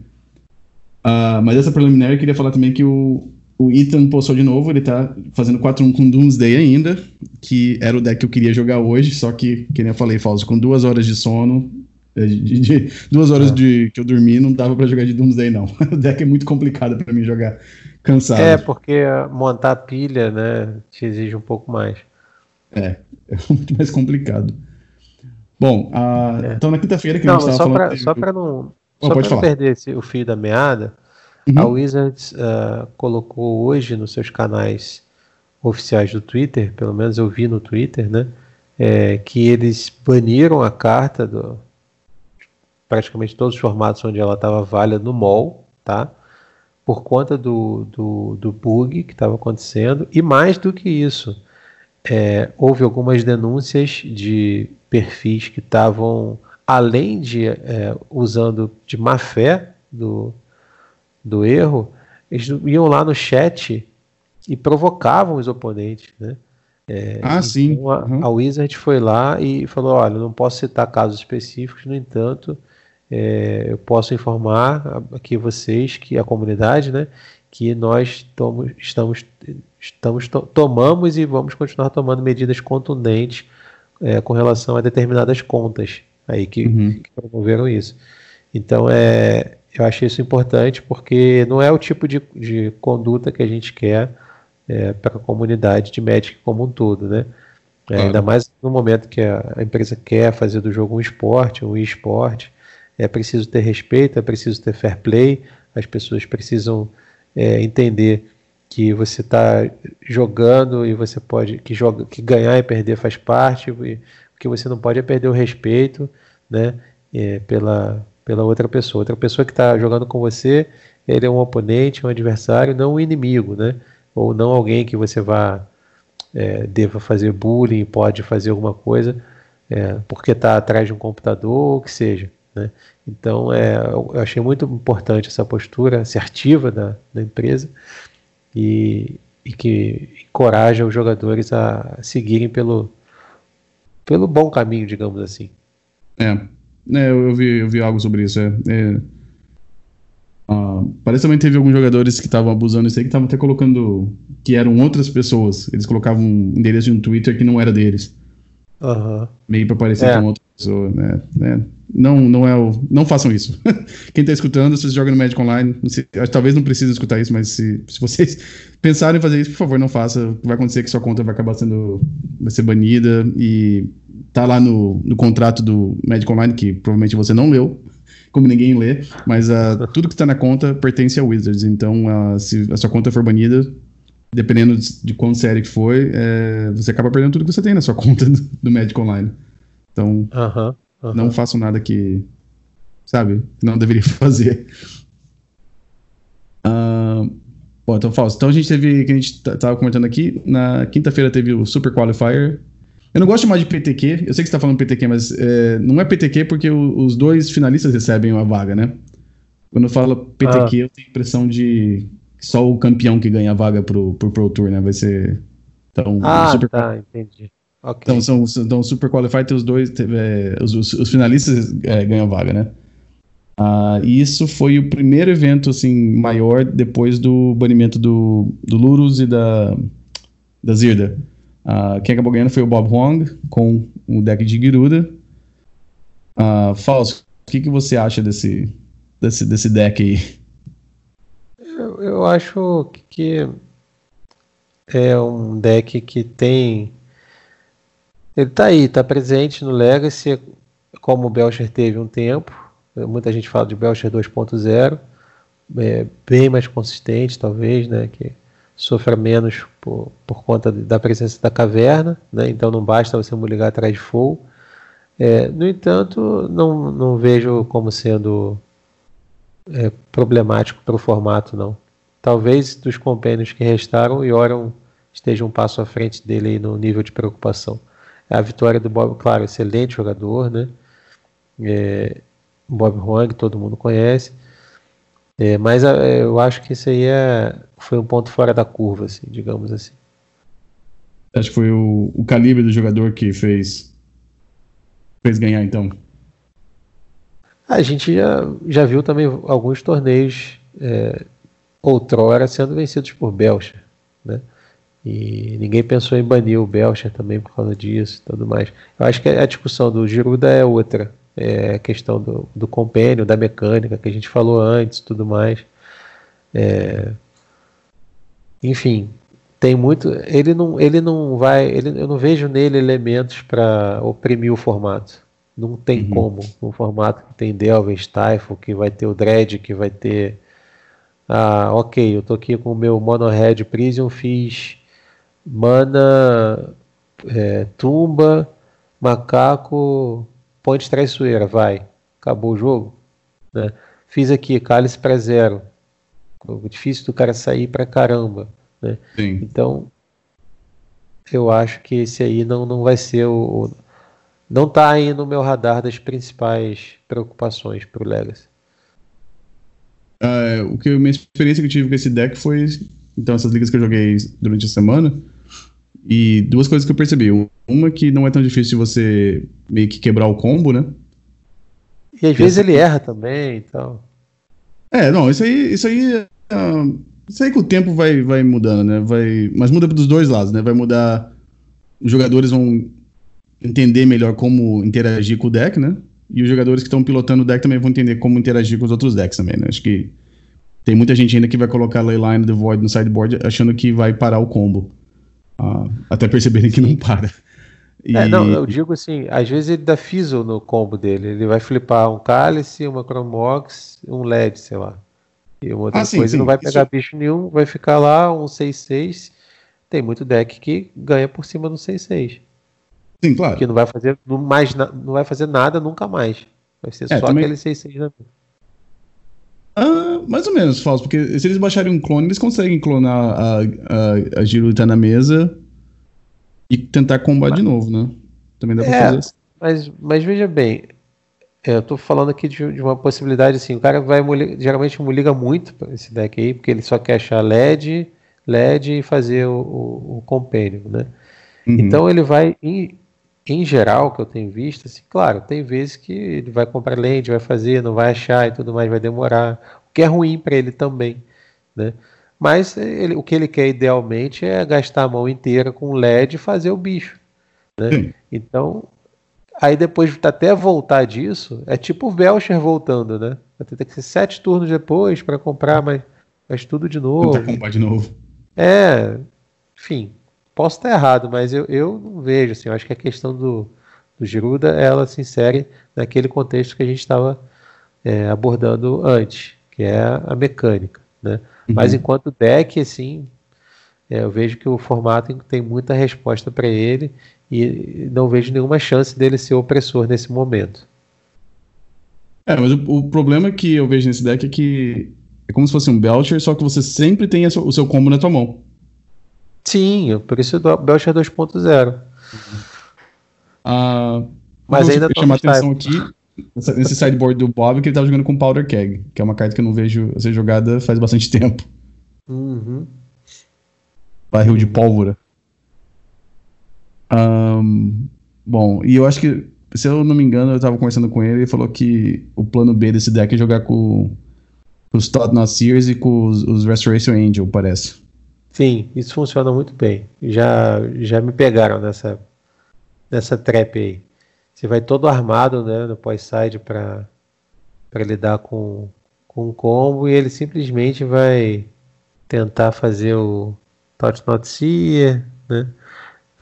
Ah, mas essa preliminar eu queria falar também que o, o Ethan postou de novo, ele tá fazendo 4-1 com Doomsday ainda, que era o deck que eu queria jogar hoje, só que, que nem eu falei, Fausto, com duas horas de sono, eh, de, de, duas horas é. de, que eu dormi, não dava para jogar de Doomsday, não. o deck é muito complicado para mim jogar cansado. É, porque montar pilha, né, te exige um pouco mais. É, é muito mais complicado. Bom, a, é. então na quinta-feira que não, a gente estava falando... Pra, só para não, oh, só pra não perder esse, o fio da meada, Uhum. A Wizards uh, colocou hoje nos seus canais oficiais do Twitter, pelo menos eu vi no Twitter, né, é, que eles baniram a carta do praticamente todos os formatos onde ela estava válida no mall, tá? Por conta do, do, do bug que estava acontecendo e mais do que isso, é, houve algumas denúncias de perfis que estavam além de é, usando de má fé do, do erro, eles iam lá no chat e provocavam os oponentes, né? É, ah, então sim. A, uhum. a, Wizard foi lá e falou: olha, não posso citar casos específicos, no entanto, é, eu posso informar aqui vocês que a comunidade, né, que nós tomo, estamos, estamos to, tomamos e vamos continuar tomando medidas contundentes é, com relação a determinadas contas aí que, uhum. que promoveram isso. Então é eu achei isso importante porque não é o tipo de, de conduta que a gente quer é, para a comunidade de Magic como um todo, né? É, claro. Ainda mais no momento que a, a, empresa quer fazer do jogo um esporte, um esporte, é preciso ter respeito, é preciso ter fair play, as pessoas precisam é, entender que você está jogando e você pode que joga que ganhar e perder faz parte, e, que você não pode é perder o respeito, né? É, pela pela outra pessoa. Outra pessoa que está jogando com você, ele é um oponente, um adversário, não um inimigo, né? Ou não alguém que você vá é, deva fazer bullying, pode fazer alguma coisa é, porque está atrás de um computador, o que seja. Né? Então, é, eu achei muito importante essa postura assertiva da, da empresa e, e que encoraja os jogadores a seguirem pelo, pelo bom caminho, digamos assim. É, é eu, vi, eu vi algo sobre isso. É, é... Uh, parece também teve alguns jogadores que estavam abusando disso aí, que estavam até colocando que eram outras pessoas. Eles colocavam um endereço de um Twitter que não era deles. Uhum. Meio para parecer é. com outra pessoa, né? É. Não, não é o. Não façam isso. Quem tá escutando, se você joga no Magic Online, talvez não precise escutar isso, mas se, se vocês pensarem em fazer isso, por favor, não faça. Vai acontecer que sua conta vai acabar sendo. vai ser banida e tá lá no, no contrato do Magic Online, que provavelmente você não leu, como ninguém lê, mas uh, tudo que está na conta pertence ao Wizards. Então, uh, se a sua conta for banida, dependendo de, de quão sério que foi, é, você acaba perdendo tudo que você tem na sua conta do, do Magic Online. Então, uh -huh, -huh. não façam nada que, sabe, não deveria fazer. Uh, bom, então, Fausto, então a gente teve, que a gente tava comentando aqui, na quinta-feira teve o Super Qualifier, eu não gosto de chamar de PTQ, eu sei que você está falando PTQ, mas é, não é PTQ porque o, os dois finalistas recebem uma vaga, né? Quando eu falo PTQ, ah. eu tenho a impressão de só o campeão que ganha a vaga pro, pro Pro Tour, né? Vai ser. Então, ah, super... tá, entendi. Okay. Então, são, então, Super Qualified tem os dois, é, os, os, os, finalistas é, ganham vaga, né? Ah, e isso foi o primeiro evento, assim, maior depois do banimento do, do Lurus e da, da Zirda. Uh, quem acabou ganhando foi o Bob Huang com o deck de Giruda. Uh, Fausto, o que, que você acha desse, desse, desse deck aí? Eu, eu acho que é um deck que tem. Ele tá aí, tá presente no Legacy, como o Belcher teve um tempo. Muita gente fala de Belcher 2.0, é bem mais consistente, talvez, né? Que sofra menos por, por conta da presença da caverna, né? então não basta você ligar atrás de fogo. É, no entanto, não, não vejo como sendo é, problemático para o formato, não. Talvez dos compêndios que restaram, o Yoron esteja um passo à frente dele no nível de preocupação. A vitória do Bob, claro, excelente jogador, né? É, Bob Huang, todo mundo conhece. É, mas é, eu acho que isso aí é, foi um ponto fora da curva, assim, digamos assim. Acho que foi o, o calibre do jogador que fez, fez ganhar, então. A gente já, já viu também alguns torneios é, outrora sendo vencidos por Belcher, né? E ninguém pensou em banir o Belcher também por causa disso e tudo mais. Eu acho que a discussão do Giruda é outra é, a questão do, do compêndio, da mecânica que a gente falou antes tudo mais. É, enfim, tem muito. Ele não, ele não vai. Ele, eu não vejo nele elementos para oprimir o formato. Não tem uhum. como. Um formato que tem Delvin, Stifle, que vai ter o Dread, que vai ter. Ah, ok, eu tô aqui com o meu Mono Red Prison, fiz mana, é, tumba, macaco, Ponte traiçoeira, vai. Acabou o jogo. Né? Fiz aqui, cálice para zero. Difícil do cara sair para caramba. Né? Então, eu acho que esse aí não, não vai ser o. o não está aí no meu radar das principais preocupações para o Legacy. Uh, o que minha experiência que eu tive com esse deck foi então essas ligas que eu joguei durante a semana e duas coisas que eu percebi. Uma que não é tão difícil você meio que quebrar o combo, né? E às vezes ele erra também e tal. É, não, isso aí, isso aí, uh, isso aí com o tempo vai, vai mudando, né? Vai, mas muda dos dois lados, né? Vai mudar, os jogadores vão entender melhor como interagir com o deck, né? E os jogadores que estão pilotando o deck também vão entender como interagir com os outros decks também, né? Acho que tem muita gente ainda que vai colocar Leyline The Void no sideboard achando que vai parar o combo até perceberem que não para. E... É, não, eu digo assim, às vezes ele dá fizzle no combo dele, ele vai flipar um cálice, uma chromox, um LED, sei lá. E uma outra ah, sim, coisa sim. não vai pegar Isso... bicho nenhum, vai ficar lá um 6-6. Tem muito deck que ganha por cima do 6-6. Sim, claro. Que não vai fazer mais, não vai fazer nada nunca mais. Vai ser é, só também... aquele 6-6 na ah, mais ou menos, falso, porque se eles baixarem um clone, eles conseguem clonar a, a, a Giruta tá na mesa e tentar combater de novo, né? Também dá pra é, fazer assim. Mas, mas veja bem, eu tô falando aqui de, de, uma possibilidade assim, o cara vai geralmente liga muito esse deck aí, porque ele só quer achar LED, LED e fazer o, o, o né? Uhum. Então ele vai, em geral, que eu tenho visto, assim, claro, tem vezes que ele vai comprar lente, vai fazer, não vai achar e tudo mais, vai demorar, o que é ruim para ele também, né? Mas ele, o que ele quer idealmente é gastar a mão inteira com LED e fazer o bicho. Né? Então, aí depois até voltar disso, é tipo o Belcher voltando, né? Vai ter que ser sete turnos depois para comprar, mas, mas tudo de novo. comprar de novo. É, enfim, posso estar errado, mas eu, eu não vejo, assim, eu acho que a questão do, do Giruda, ela se insere naquele contexto que a gente estava é, abordando antes, que é a mecânica, né? Uhum. Mas enquanto deck, assim, é, eu vejo que o formato tem muita resposta para ele e não vejo nenhuma chance dele ser opressor nesse momento. É, mas o, o, problema que eu vejo nesse deck é que é como se fosse um Belcher, só que você sempre tem o seu combo na tua mão. Sim, por isso o Belcher 2.0. Ah, mas ainda chamar atenção aqui nesse sideboard do Bob que ele tava jogando com Powder Keg, que é uma carta que eu não vejo ser jogada faz bastante tempo. Uhum. Barril de pólvora. Um, bom, e eu acho que, se eu não me engano, eu tava conversando com ele e falou que o plano B desse deck é jogar com os Todd Sears e com os, os Restoration Angel, parece. Sim, isso funciona muito bem. Já, já me pegaram nessa, nessa trap aí. Você vai todo armado né, no pós-side para lidar com, com o combo e ele simplesmente vai tentar fazer o Touch Not Seer, né?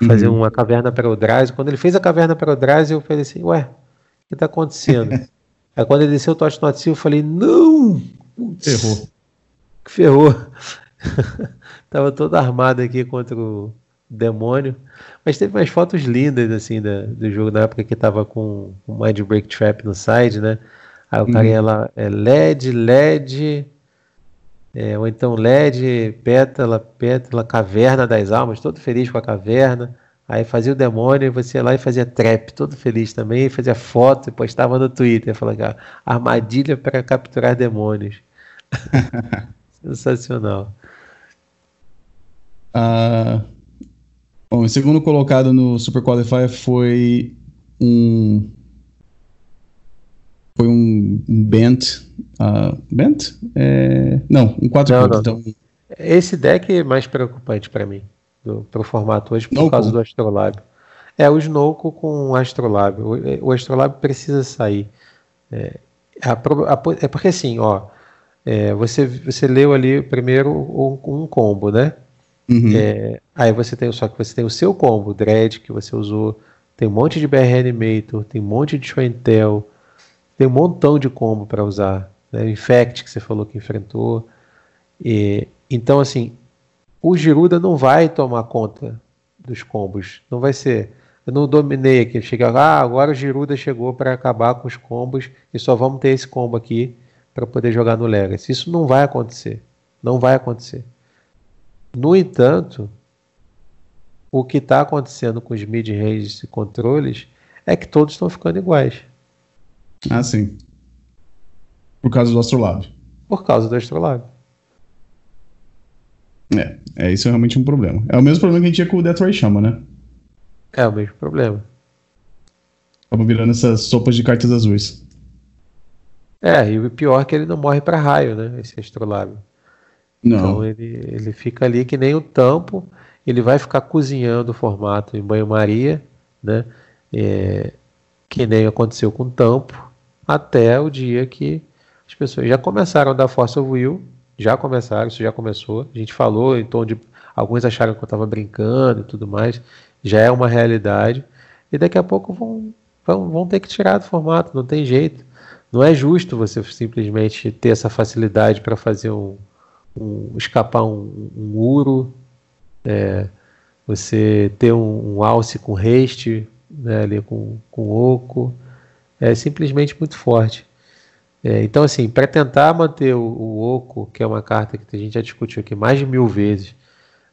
Fazer uhum. uma caverna para o Draz. Quando ele fez a caverna para o Draz, eu falei assim, ué, o que está acontecendo? Aí quando ele desceu o Touch Not Seer, eu falei, não! Ferrou. Ferrou. Tava todo armado aqui contra o demônio. Mas teve umas fotos lindas, assim, da, do jogo na época que tava com o Mind Break Trap no side, né? Aí o cara ia lá, é LED, LED, é, ou então LED, pétala, pétala, caverna das almas, todo feliz com a caverna. Aí fazia o demônio, e você ia lá e fazia trap, todo feliz também, fazia foto e postava no Twitter, falando armadilha para capturar demônios. Sensacional. Uh, Bom, o segundo colocado no Super Qualifier foi um. Foi um, um Bent. Uh, Bent? É, não, um 4 não, não, então... Esse deck é mais preocupante para mim, do, pro formato hoje, por Snowco. causa do Astrolab. É, o Snowco com o Astrolab. O, o Astrolab precisa sair. É, a, a, é porque assim, ó. É, você, você leu ali primeiro um, um combo, né? Uhum. É, aí você tem só que você tem o seu combo, Dread, que você usou, tem um monte de BR Animator, tem um monte de Show Tell, tem um montão de combo para usar. Né? Infect, que você falou que enfrentou. E, então, assim, o Giruda não vai tomar conta dos combos. Não vai ser. Eu não dominei aqui. Chega, ah, agora o Giruda chegou para acabar com os combos e só vamos ter esse combo aqui para poder jogar no Legacy. Isso não vai acontecer. Não vai acontecer. No entanto, o que está acontecendo com os mid-ranges e controles é que todos estão ficando iguais. Ah, sim. Por causa do Astrolab. Por causa do Astrolab. É, é isso é realmente um problema. É o mesmo problema que a gente tinha com o Deathray Chama, né? É o mesmo problema. Tava virando essas sopas de cartas azuis. É, e o pior é que ele não morre para raio, né? Esse Astrolab. Então ele, ele fica ali que nem o tampo, ele vai ficar cozinhando o formato em banho-maria, né? É, que nem aconteceu com o tampo, até o dia que as pessoas já começaram a dar Force of Will, já começaram, isso já começou. A gente falou em tom de. Alguns acharam que eu estava brincando e tudo mais, já é uma realidade. E daqui a pouco vão, vão, vão ter que tirar do formato, não tem jeito. Não é justo você simplesmente ter essa facilidade para fazer um, um, escapar um, um uro, é, você ter um, um alce com haste, né, ali com, com oco, é simplesmente muito forte. É, então, assim, para tentar manter o, o, oco, que é uma carta que a gente já discutiu aqui mais de mil vezes,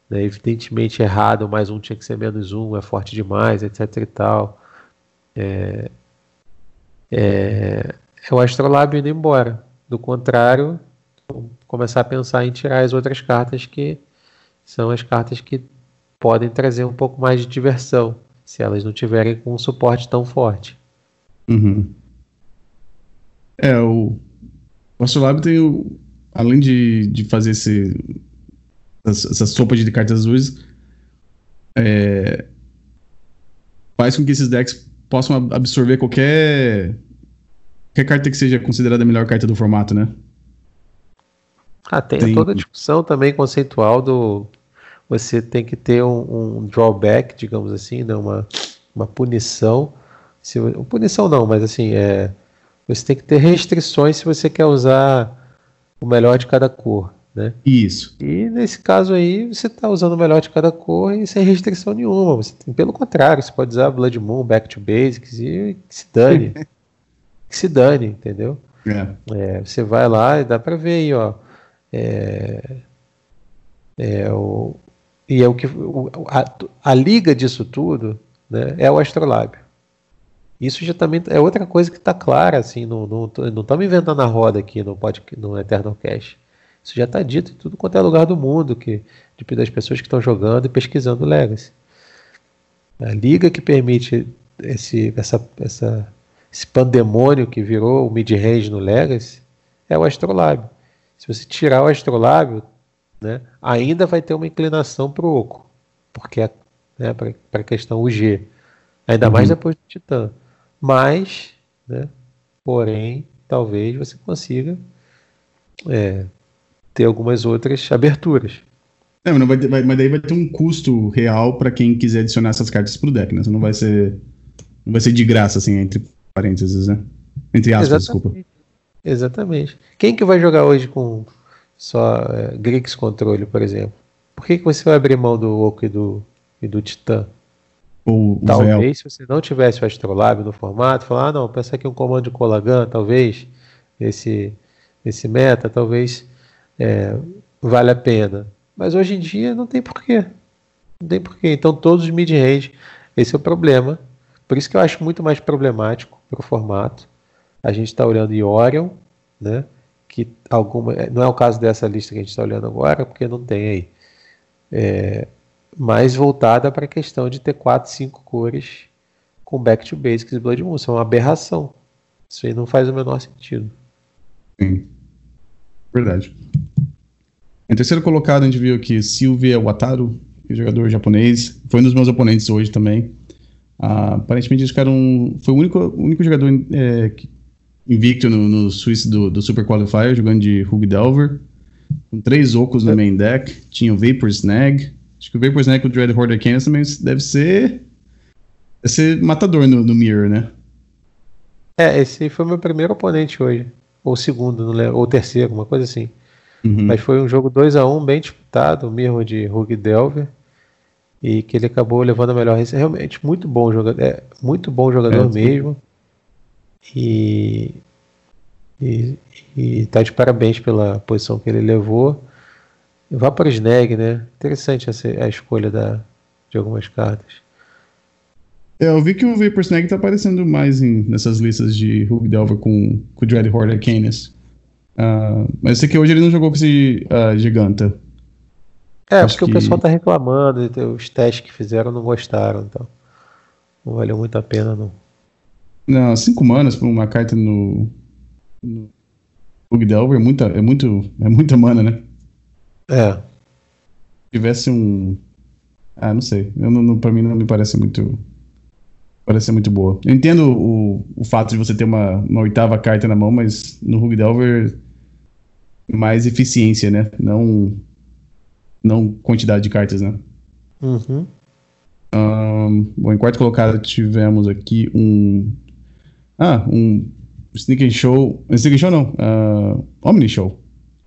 né, evidentemente errado, mais um tinha que ser menos um, é forte demais, etc e tal. É, é, é o Astrolab indo embora. Do contrário, começar a pensar em tirar as outras cartas que são as cartas que podem trazer um pouco mais de diversão, se elas não tiverem com um suporte tão forte. Uhum. É, o, Astrolabe tem o. Além de, de fazer esse, essa, essa sopa de cartas azuis, é, faz com que esses decks possam absorver qualquer, qualquer carta que seja considerada a melhor carta do formato, né? Ah, tem, toda a discussão também conceitual do você tem que ter um, um drawback, digamos assim, né? uma, uma punição. Se, punição não, mas assim, é, você tem que ter restrições se você quer usar o melhor de cada cor. Né? Isso. E nesse caso aí, você está usando o melhor de cada cor e sem restrição nenhuma. Você tem, pelo contrário, você pode usar Blood Moon, Back to Basics e que se dane. que se dane, entendeu? É. É, você vai lá e dá para ver aí, ó. É, é o, e é o que o, a, a, liga disso tudo né, é o astrolábio. Isso já também é outra coisa que está clara, assim, não estamos inventando a roda aqui no, pod, no Eternal Cash. Isso já está dito em tudo quanto é lugar do mundo, que, de, das pessoas que estão jogando e pesquisando Legacy. A liga que permite esse, essa, essa, esse pandemônio que virou o mid-range no Legacy é o astrolábio. Se você tirar o astrolábio, né, ainda vai ter uma inclinação para o oco, porque é né, para a questão UG, ainda uhum. mais depois do Titã. Mas, né, porém, talvez você consiga é, ter algumas outras aberturas. É, mas, vai, mas, daí vai ter um custo real para quem quiser adicionar essas cartas pro deck, né? Você não vai ser. Não vai ser de graça, assim, entre parênteses, né? Entre aspas, Exatamente. desculpa. Exatamente. Quem que vai jogar hoje com só é, Grix controle, por exemplo? Por que, que você vai abrir mão do Oco e do, e do Titã? Talvez, se você não tivesse o Astrolab no formato, falar, ah, não, pensa aqui um comando de Colagan, talvez, esse, esse meta, talvez é, vale a pena. Mas hoje em dia não tem porquê. Não tem porquê. Então todos os mid-range, esse é o problema. Por isso que eu acho muito mais problemático para o formato a gente está olhando em Orion, né? Que alguma, não é o caso dessa lista que a gente está olhando agora, porque não tem aí. É, mais voltada para a questão de ter quatro, cinco cores com Back to Basics e Blood Moon. Isso é uma aberração. Isso aí não faz o menor sentido. Sim. Verdade. Em terceiro colocado, a gente viu aqui Silvia Wataru, é jogador japonês. Foi um dos meus oponentes hoje também. Ah, aparentemente, esse cara um, foi o único, único jogador é, que invicto no, no Swiss do, do, Super Qualifier, jogando de Hug Delver, com três ocos no main deck, tinha o Vapor Snag, acho que o Vapor Snag com o Dread Hoarder Canis também deve ser, deve ser matador no, no Mirror, né? É, esse foi meu primeiro oponente hoje, ou segundo, não lembro, ou terceiro, uma coisa assim. Uhum. Mas foi um jogo 2 a 1 um, bem disputado, o Mirror de Hug Delver. E que ele acabou levando a melhor é realmente muito bom jogador é muito bom jogador é, mesmo e, tá de parabéns pela posição que ele levou. Vá para o Snag, né? Interessante essa, a escolha da, de algumas cartas. É, eu vi que o Vapor Snag tá aparecendo mais em, nessas listas de Hug Delver com, com o Dread Horde Canis. Uh, ah, mas eu sei que hoje ele não jogou com esse uh, Giganta. É, Acho porque que... o pessoal tá reclamando, os testes que fizeram não gostaram, então. Não valeu muito a pena, não. Não, cinco manas pra uma carta no. no Bug Delver é muita, é muito. É muita mana, né? É. Se tivesse um. Ah, não sei. Eu não, não, pra mim não me parece muito. Parece muito boa. Eu entendo o, o fato de você ter uma, uma oitava carta na mão, mas no Rug Delver mais eficiência, né? Não, não quantidade de cartas, né? Uhum. Um, bom, em quarto colocado tivemos aqui um ah, um Sneak Show. Sneak Show não. Uh, Omni Show.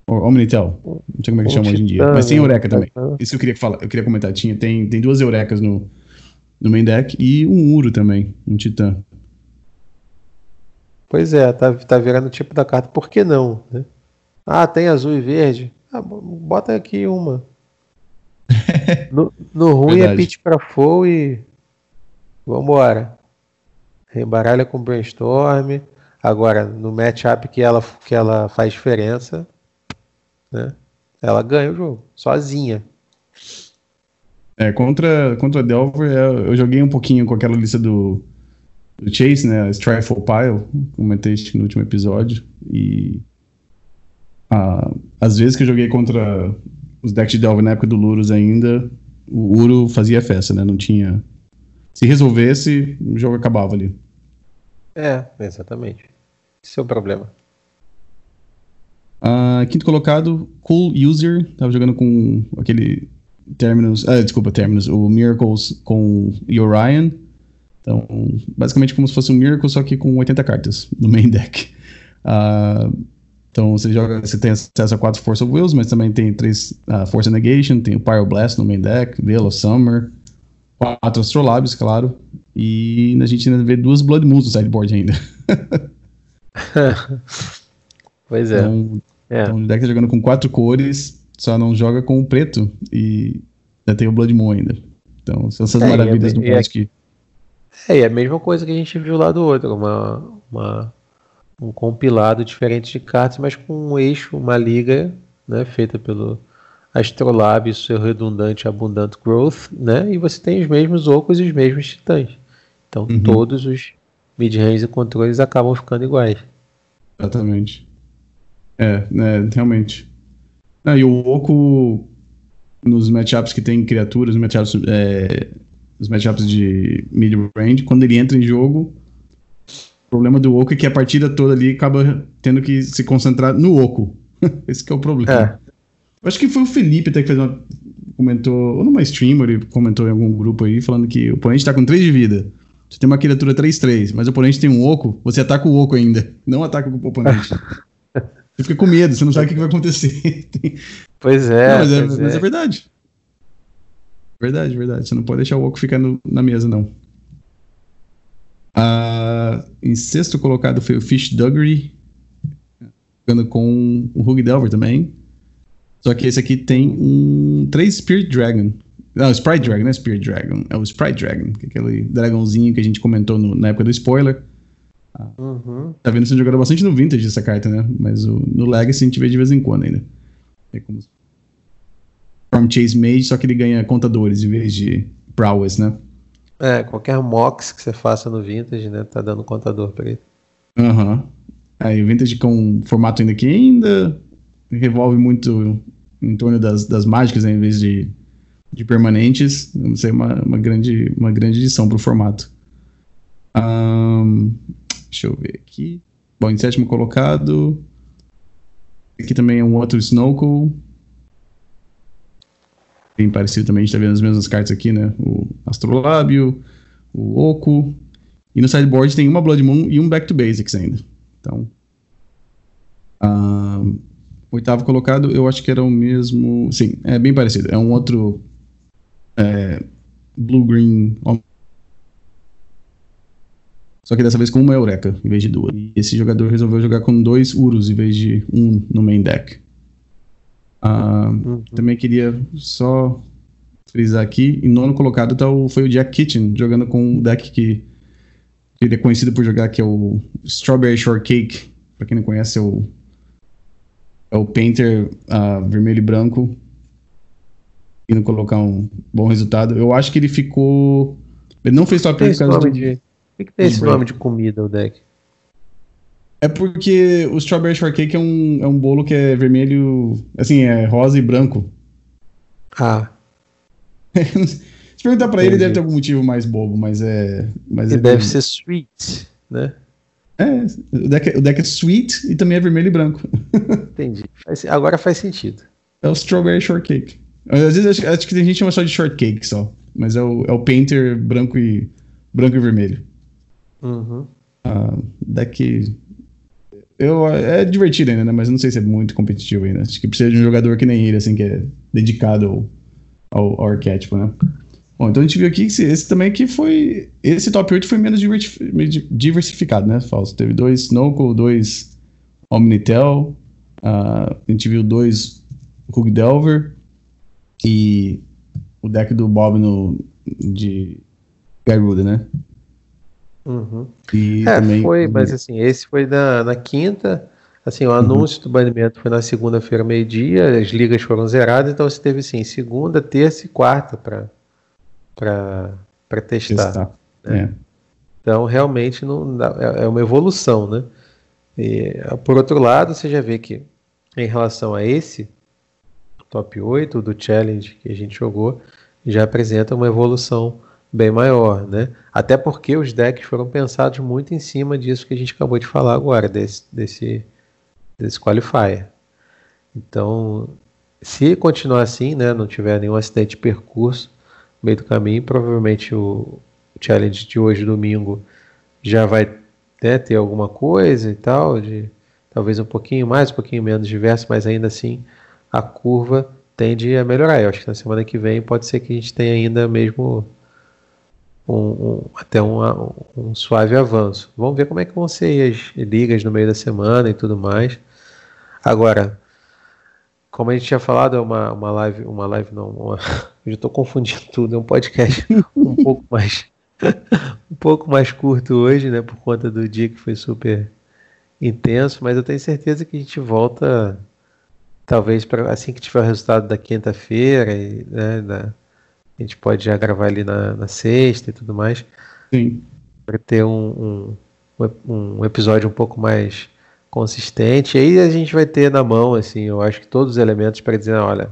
Ou Omnitel. Não sei como é que chama hoje em dia. Mas tem Eureka também. Isso eu queria falar. Eu queria comentar. Tinha, tem, tem duas Eurecas no, no main deck e um Uro também. Um Titã. Pois é, tá, tá virando o tipo da carta. Por que não? Né? Ah, tem azul e verde. Ah, bota aqui uma. no, no ruim é Verdade. é pitch pra full e. Vambora embaralha com brainstorm. Agora, no matchup que ela, que ela faz diferença, né? Ela ganha o jogo, sozinha. É, contra, contra Delver, é, eu joguei um pouquinho com aquela lista do, do Chase, né? Strifle Pile, comentei isso no último episódio. E ah, às vezes que eu joguei contra os decks de Delver na época do Lurus ainda, o Uro fazia festa, né? Não tinha. Se resolvesse, o jogo acabava ali. É, exatamente. Esse é o problema. Uh, quinto colocado, Cool User. Tava jogando com aquele Terminus. Ah, desculpa, Terminus. O Miracles com Orion. Então, basicamente como se fosse um Miracle, só que com 80 cartas no main deck. Uh, então você joga, você tem acesso a quatro Force of Wills, mas também tem três uh, Force Negation, tem o Pyroblast no main deck, Veil of Summer, quatro Astrolabes, claro, e a gente ainda vê duas Blood Moons no sideboard ainda. pois é. Então, é. então o deck tá jogando com quatro cores, só não joga com o preto e já tem o Blood Moon ainda. Então são essas é, maravilhas é, do Magic. É, é a mesma coisa que a gente viu lá do outro, uma, uma um compilado diferente de cartas, mas com um eixo, uma liga, né, feita pelo Astrolab, seu redundante Abundant Growth, né, e você tem os mesmos ocos e os mesmos titãs. Então uhum. todos os mid-range e controles acabam ficando iguais. Exatamente. É, né, realmente. Ah, e o oco nos matchups que tem criaturas, nos matchups, é, nos matchups de mid-range, quando ele entra em jogo, problema do Oco é que a partida toda ali acaba tendo que se concentrar no Oco. Esse é o problema. É. Acho que foi o Felipe até que fez uma. Comentou, ou numa stream, ele comentou em algum grupo aí, falando que o oponente tá com 3 de vida. Você tem uma criatura 3-3, mas o oponente tem um Oco, você ataca o Oco ainda. Não ataca o oponente. você fica com medo, você não sabe o que vai acontecer. Pois é. Não, mas, é mas é. é. verdade. Verdade, verdade. Você não pode deixar o Oco ficar no, na mesa, não. Uh, em sexto colocado foi o Fish Duggery, jogando com o Hug Delver também. Só que esse aqui tem um 3 Spirit Dragon. Não, Sprite Dragon, não é Spirit Dragon. É o Sprite Dragon, que é aquele dragãozinho que a gente comentou no, na época do spoiler. Uhum. Tá vendo sendo jogado bastante no Vintage essa carta, né? Mas o, no Legacy a gente vê de vez em quando ainda. É como From Chase Mage, só que ele ganha contadores em vez de prowess, né? É, qualquer mox que você faça no Vintage, né? Tá dando contador pra ele. Aham. Uhum. Aí o Vintage com formato ainda que ainda revolve muito em torno das, das mágicas, né, em vez de, de permanentes. Não sei, uma, uma, grande, uma grande edição pro formato. Um, deixa eu ver aqui. Bom, em sétimo colocado. Aqui também é um outro Snorkel bem parecido também, a gente tá vendo as mesmas cartas aqui, né? O Astrolábio, o Oco. E no sideboard tem uma Blood Moon e um Back to Basics ainda. Então. Oitavo colocado, eu acho que era o mesmo. Sim, é bem parecido. É um outro. É, Blue Green. Só que dessa vez com uma Eureka em vez de duas. E esse jogador resolveu jogar com dois Urus em vez de um no main deck. Uh, uhum. Também queria só frisar aqui, em nono colocado tá o, foi o Jack Kitchen, jogando com um deck que, que ele é conhecido por jogar, que é o Strawberry Shortcake. Pra quem não conhece, é o, é o Painter uh, vermelho e branco. E não colocar um bom resultado. Eu acho que ele ficou. Ele não fez top 8 por causa de. Por que tem esse nome de comida o deck? É porque o Strawberry Shortcake é um, é um bolo que é vermelho, assim, é rosa e branco. Ah. Se perguntar pra Entendi. ele, deve ter algum motivo mais bobo, mas é. Mas é deve bem... ser sweet, né? É, o deck, é, o deck é sweet e também é vermelho e branco. Entendi. Agora faz sentido. É o Strawberry Shortcake. Às vezes acho, acho que tem gente que chama só de shortcake só. Mas é o, é o Painter branco e, branco e vermelho. Uhum. Ah, deck eu, é divertido ainda, né? Mas não sei se é muito competitivo ainda. Acho que precisa de um jogador que nem ele, assim, que é dedicado ao, ao, ao arquétipo, né? Bom, então a gente viu aqui que esse, esse também aqui foi. Esse top 8 foi menos diversificado, né, Falso? Teve dois Snokel, dois Omnitel, uh, a gente viu dois Hug Delver e o deck do Bob no, de Garuda, né? Uhum. E é, também... foi, mas assim, esse foi na, na quinta. Assim, o anúncio uhum. do banimento foi na segunda-feira, meio-dia, as ligas foram zeradas, então você teve assim, segunda, terça e quarta para testar. testar. Né? É. Então, realmente, não dá, é, é uma evolução, né? E, por outro lado, você já vê que em relação a esse top 8 do challenge que a gente jogou, já apresenta uma evolução bem maior, né? Até porque os decks foram pensados muito em cima disso que a gente acabou de falar agora, desse, desse, desse qualifier. Então, se continuar assim, né, não tiver nenhum acidente de percurso meio do caminho, provavelmente o challenge de hoje, domingo, já vai né, ter alguma coisa e tal, de talvez um pouquinho mais, um pouquinho menos diverso, mas ainda assim a curva tende a melhorar. Eu acho que na semana que vem pode ser que a gente tenha ainda mesmo um, um, até um, um, suave avanço. Vamos ver como é que vão ser as ligas no meio da semana e tudo mais. Agora, como a gente tinha falado, é uma, uma live, uma live não, uma, eu estou confundindo tudo, é um podcast um pouco mais um pouco mais curto hoje, né, por conta do dia que foi super intenso, mas eu tenho certeza que a gente volta talvez para assim que tiver o resultado da quinta-feira, né, a gente pode já gravar ali na, na sexta e tudo mais. Sim. Para ter um, um, um, episódio um pouco mais consistente. E aí a gente vai ter na mão, assim, eu acho que todos os elementos para dizer, olha,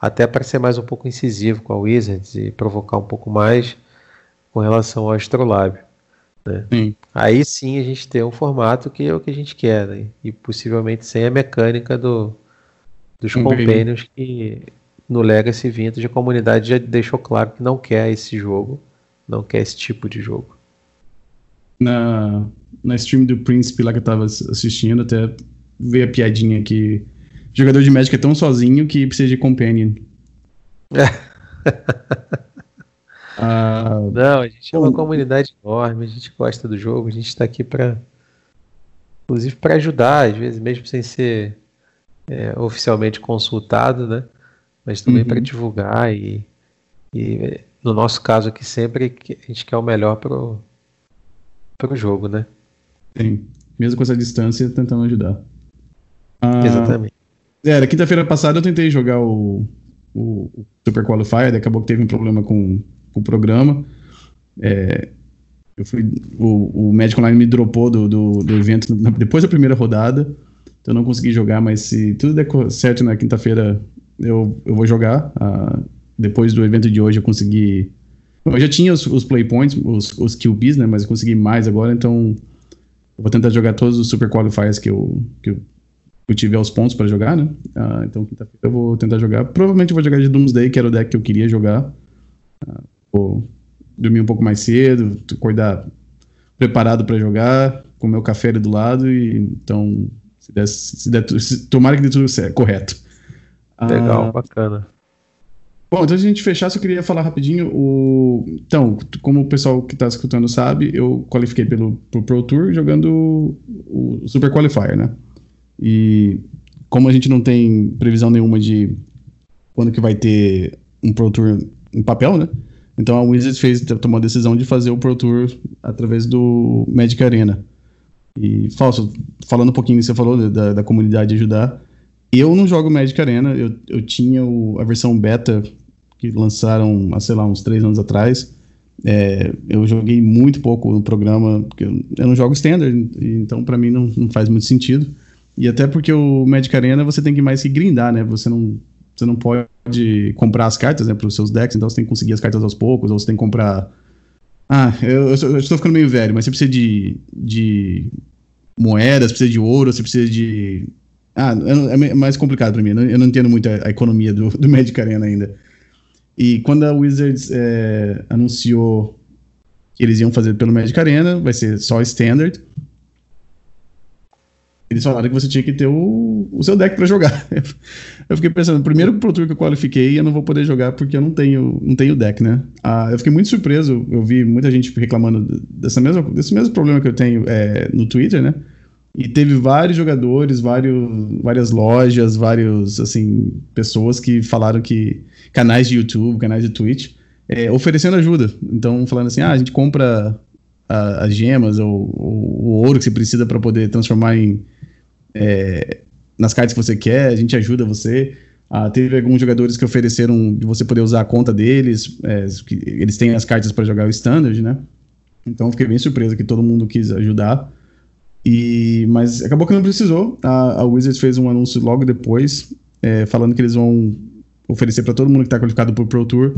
até para ser mais um pouco incisivo com a Wizards e provocar um pouco mais com relação ao Astrolábio. Né? Sim. Aí sim a gente tem um formato que é o que a gente quer, né? e possivelmente sem a mecânica do, dos um companions que no Legacy Vintage a comunidade já deixou claro que não quer esse jogo, não quer esse tipo de jogo. Na, na stream do Príncipe lá que eu tava assistindo, até veio a piadinha que jogador de Magic é tão sozinho que precisa de companion. Ah, não, a gente é uma comunidade enorme, a gente gosta do jogo, a gente está aqui para, inclusive, para ajudar, às vezes mesmo sem ser é, oficialmente consultado, né? Mas também uhum. para divulgar e, e, no nosso caso aqui sempre a gente quer o melhor pro pro jogo, né? Sim, mesmo com essa distância, tentando ajudar. Ah, Exatamente. É, quinta-feira passada eu tentei jogar o, o, o Super Qualifier, acabou que teve um problema com o programa. É, eu fui, o, o Magic Online me dropou do, do, do evento na, depois da primeira rodada, então eu não consegui jogar, mas se tudo der certo na quinta-feira, eu, eu vou jogar. Uh, depois do evento de hoje eu consegui. Eu já tinha os, os play points, os, os QBs, né? Mas eu consegui mais agora, então eu vou tentar jogar todos os super qualifiers que eu, que eu, eu tive aos pontos para jogar, né? Uh, então quinta-feira eu vou tentar jogar. Provavelmente eu vou jogar de Doomsday, que era o deck que eu queria jogar. Uh, vou dormir um pouco mais cedo, acordar preparado para jogar, comer o café ali do lado e então se der, se der, se, tomara que dê tudo certo, correto. Legal, ah, bacana. Bom, então a gente fechar, só queria falar rapidinho. O... Então, como o pessoal que está escutando sabe, eu qualifiquei pelo pro Pro Tour jogando o Super Qualifier, né? E como a gente não tem previsão nenhuma de quando que vai ter um Pro Tour em papel, né? Então a Wizards fez, tomou a decisão de fazer o Pro Tour através do Magic Arena. E, Falso, falando um pouquinho, você falou da, da comunidade ajudar. Eu não jogo Magic Arena, eu, eu tinha o, a versão beta que lançaram, há, sei lá, uns três anos atrás. É, eu joguei muito pouco no programa, porque eu, eu não jogo Standard, então para mim não, não faz muito sentido. E até porque o Magic Arena você tem que mais que grindar, né? Você não você não pode comprar as cartas né, para os seus decks, então você tem que conseguir as cartas aos poucos, ou você tem que comprar. Ah, eu, eu, estou ficando meio velho, mas você precisa de, de moedas, precisa de ouro, você precisa de. Ah, é mais complicado para mim, eu não entendo muito a, a economia do, do Magic Arena ainda. E quando a Wizards é, anunciou que eles iam fazer pelo Magic Arena, vai ser só Standard, eles falaram que você tinha que ter o, o seu deck para jogar. Eu fiquei pensando, primeiro Pro Tour que eu qualifiquei, eu não vou poder jogar porque eu não tenho, não tenho deck, né? Ah, eu fiquei muito surpreso, eu vi muita gente reclamando dessa mesma, desse mesmo problema que eu tenho é, no Twitter, né? E teve vários jogadores, vários, várias lojas, vários, assim, pessoas que falaram que canais de YouTube, canais de Twitch, é, oferecendo ajuda. Então, falando assim, ah, a gente compra as gemas ou, ou, o ouro que você precisa para poder transformar em é, nas cartas que você quer, a gente ajuda você. Ah, teve alguns jogadores que ofereceram de você poder usar a conta deles, é, eles têm as cartas para jogar o Standard, né? Então fiquei bem surpreso que todo mundo quis ajudar. E, mas acabou que não precisou. A, a Wizards fez um anúncio logo depois, é, falando que eles vão oferecer para todo mundo que está qualificado o Pro Tour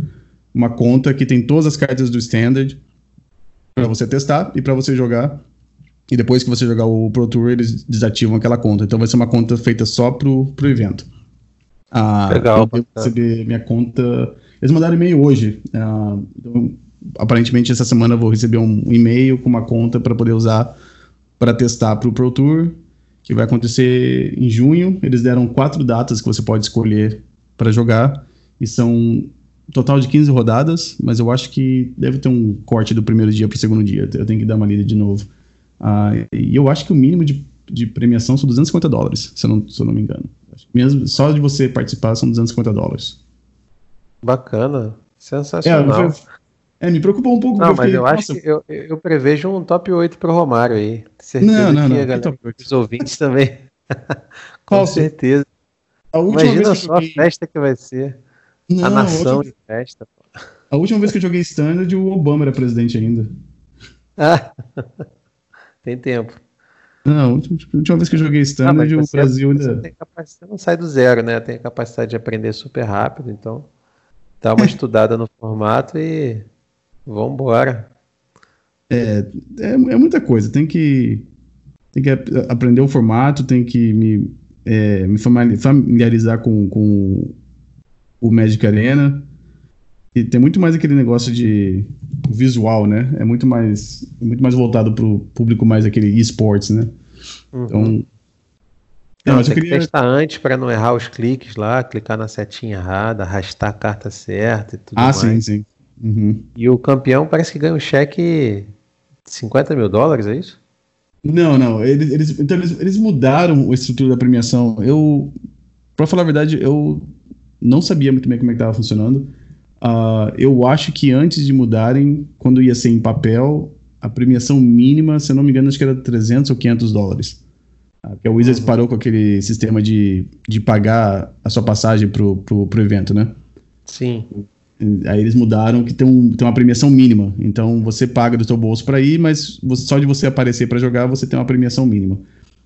uma conta que tem todas as cartas do Standard para você testar e para você jogar. E depois que você jogar o Pro Tour, eles desativam aquela conta. Então vai ser uma conta feita só pro, pro evento. Ah, Legal. Eu receber minha conta. Eles mandaram e-mail hoje. Ah, então, aparentemente essa semana eu vou receber um e-mail com uma conta para poder usar para testar para o Pro Tour, que vai acontecer em junho. Eles deram quatro datas que você pode escolher para jogar e são total de 15 rodadas, mas eu acho que deve ter um corte do primeiro dia para o segundo dia. Eu tenho que dar uma lida de novo. Ah, e eu acho que o mínimo de, de premiação são 250 dólares, se eu não, se eu não me engano. Mesmo só de você participar são 250 dólares. Bacana, sensacional. É, é me preocupou um pouco. Não, mas eu acho que eu, eu prevejo um top 8 pro Romário aí. Certeza não, não, não. Galera, os ouvintes também. Com Qual certeza. Imagina só joguei... a festa que vai ser. Não, a nação a última... de festa. A última vez que eu joguei Standard, o Obama era presidente ainda. Ah, tem tempo. Não, a última, a última vez que eu joguei Standard, ah, o Brasil ainda. Você, você não sai do zero, né? Tem a capacidade de aprender super rápido, então dá uma estudada no formato e vambora. É, é, é, muita coisa. Tem que, tem que aprender o formato, tem que me, é, me familiarizar com, com o Magic Arena. E tem muito mais aquele negócio de visual, né? É muito mais, é muito mais voltado para o público mais aquele esportes, né? Uhum. Então. Não, não, tem queria... que testar antes para não errar os cliques lá, clicar na setinha errada, arrastar a carta certa e tudo ah, mais. Ah, sim, sim. Uhum. E o campeão parece que ganha um cheque 50 mil dólares, é isso? Não, não. Eles, eles, então eles, eles mudaram a estrutura da premiação. Eu, para falar a verdade, eu não sabia muito bem como é que estava funcionando. Uh, eu acho que antes de mudarem, quando ia ser em papel, a premiação mínima, se eu não me engano, acho que era 300 ou 500 dólares. Uh, porque a Wizards uhum. parou com aquele sistema de, de pagar a sua passagem pro, pro, pro evento, né? Sim. Aí eles mudaram que tem, um, tem uma premiação mínima. Então você paga do seu bolso para ir, mas você, só de você aparecer para jogar você tem uma premiação mínima.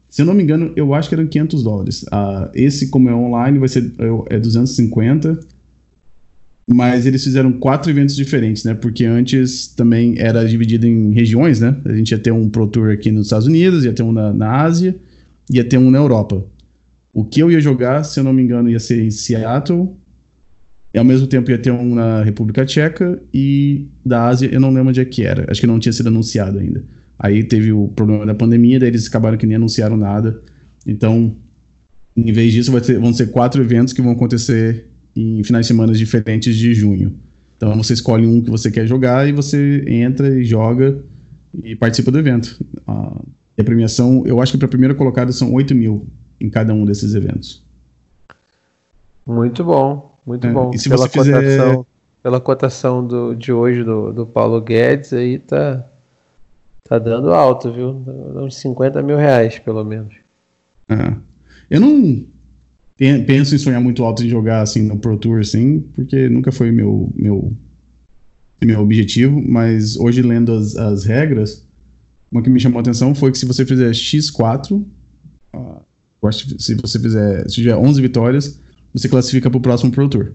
Se eu não me engano, eu acho que eram 500 dólares. Uh, esse, como é online, vai ser é 250. Mas eles fizeram quatro eventos diferentes, né? Porque antes também era dividido em regiões, né? A gente ia ter um Pro Tour aqui nos Estados Unidos, ia ter um na, na Ásia, ia ter um na Europa. O que eu ia jogar, se eu não me engano, ia ser em Seattle, e ao mesmo tempo ia ter um na República Tcheca e da Ásia, eu não lembro onde é que era. Acho que não tinha sido anunciado ainda. Aí teve o problema da pandemia, daí eles acabaram que nem anunciaram nada. Então, em vez disso, ter, vão ser quatro eventos que vão acontecer em finais de semana diferentes de junho. Então você escolhe um que você quer jogar e você entra e joga e participa do evento. a premiação, eu acho que para a primeira colocada são 8 mil em cada um desses eventos. Muito bom. Muito é, bom. E se pela, você cotação, fizer... pela cotação do, de hoje do, do Paulo Guedes, aí tá, tá dando alto, viu? Uns 50 mil reais, pelo menos. É. Eu não penso em sonhar muito alto em jogar assim no Pro Tour, assim, porque nunca foi meu, meu, meu objetivo, mas hoje lendo as, as regras, uma que me chamou a atenção foi que se você fizer X4, uh, se você fizer, se tiver 11 vitórias, você classifica para o próximo Pro Tour.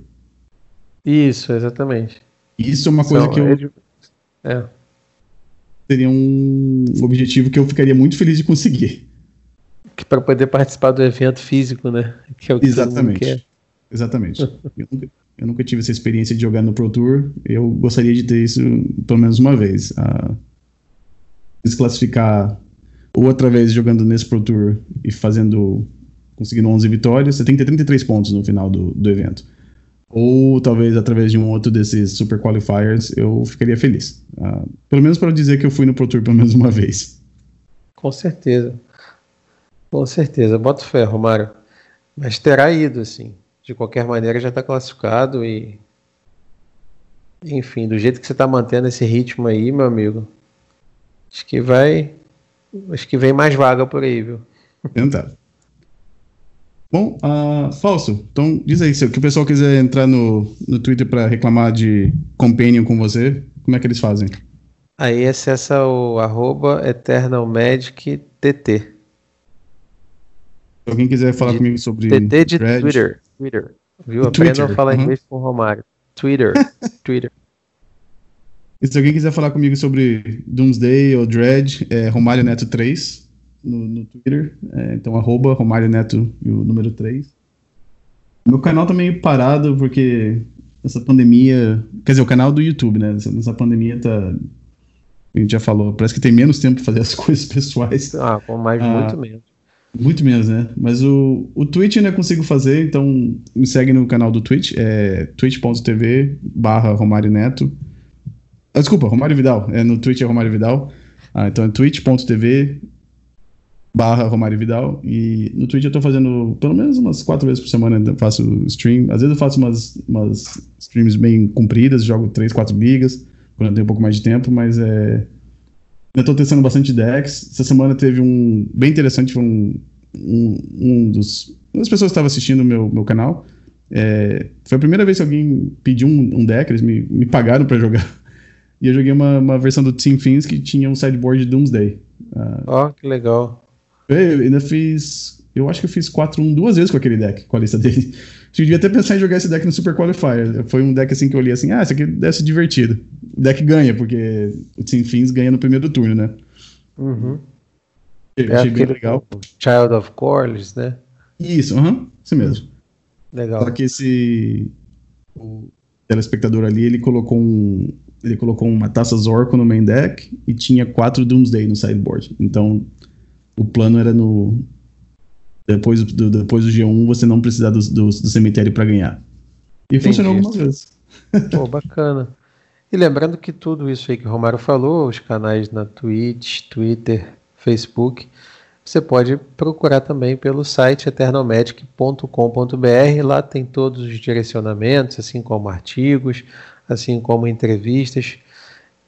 Isso, exatamente. Isso é uma coisa que eu. É. Seria um objetivo que eu ficaria muito feliz de conseguir. Para poder participar do evento físico, né? Que é o que Exatamente. Exatamente. eu, nunca, eu, nunca, tive essa experiência de jogar no Pro Tour. Eu gostaria de ter isso pelo menos uma vez. Desclassificar ou através jogando nesse Pro Tour e fazendo conseguindo 11 vitórias, você tem que ter 33 pontos no final do, do evento. Ou talvez através de um outro desses super qualifiers, eu ficaria feliz. Uh, pelo menos para dizer que eu fui no Pro Tour pelo menos uma vez. Com certeza. Com certeza. Bota fé, Romário. Mas terá ido, assim. De qualquer maneira, já está classificado e. Enfim, do jeito que você está mantendo esse ritmo aí, meu amigo. Acho que vai. Acho que vem mais vaga por aí, viu? Tentar. Bom, uh, Falso, então diz aí, se o pessoal quiser entrar no, no Twitter para reclamar de Companion com você, como é que eles fazem? Aí acessa o arroba eternalmagictt. Se alguém quiser falar de comigo sobre. TT de Twitter. Twitter. Viu? Aprenda a falar inglês com o Romário. Twitter. Twitter. E se alguém quiser falar comigo sobre Doomsday ou Dread, é Romário Neto 3 no, no Twitter. É, então, arroba Romário Neto e o número 3. Meu canal tá meio parado porque essa pandemia. Quer dizer, o canal do YouTube, né? Nessa pandemia tá. A gente já falou, parece que tem menos tempo pra fazer as coisas pessoais. Ah, com mais ah, muito menos. Muito menos, né? Mas o, o Twitch ainda consigo fazer, então me segue no canal do Twitch, é twitch.tv barra Romário Neto. Ah, desculpa, Romário Vidal. É, no Twitch é Romário Vidal. Ah, então é twitch.tv barra Romário Vidal. E no Twitch eu tô fazendo pelo menos umas quatro vezes por semana eu faço stream. Às vezes eu faço umas, umas streams bem compridas, jogo três, quatro ligas, quando eu tenho um pouco mais de tempo, mas é. Eu tô testando bastante decks. Essa semana teve um bem interessante, foi um, um, um dos. Uma das pessoas que estava assistindo o meu, meu canal. É, foi a primeira vez que alguém pediu um, um deck, eles me, me pagaram para jogar. E eu joguei uma, uma versão do Team Fins que tinha um sideboard de Doomsday. Ah, Ó, uh, oh, que legal. Eu ainda fiz. Eu acho que eu fiz 4-1 duas vezes com aquele deck, com a lista dele. Eu devia até pensar em jogar esse deck no Super Qualifier. Foi um deck assim que eu olhei assim, ah, esse aqui deve ser divertido. O deck ganha, porque o Team Fins ganha no primeiro turno, né? Uhum. Eu é achei bem legal. Child of Corliss, né? Isso, aham, uhum, isso mesmo. Legal. Só que esse. O telespectador ali, ele colocou um, ele colocou uma taça Zorco no main deck e tinha quatro Doomsday no sideboard. Então, o plano era no. Depois do, depois do G1 você não precisar do, do, do cemitério para ganhar. E Entendi. funcionou algumas vezes. Pô, bacana. E lembrando que tudo isso aí que o Romário falou, os canais na Twitch, Twitter, Facebook, você pode procurar também pelo site eternalmagic.com.br. Lá tem todos os direcionamentos, assim como artigos, assim como entrevistas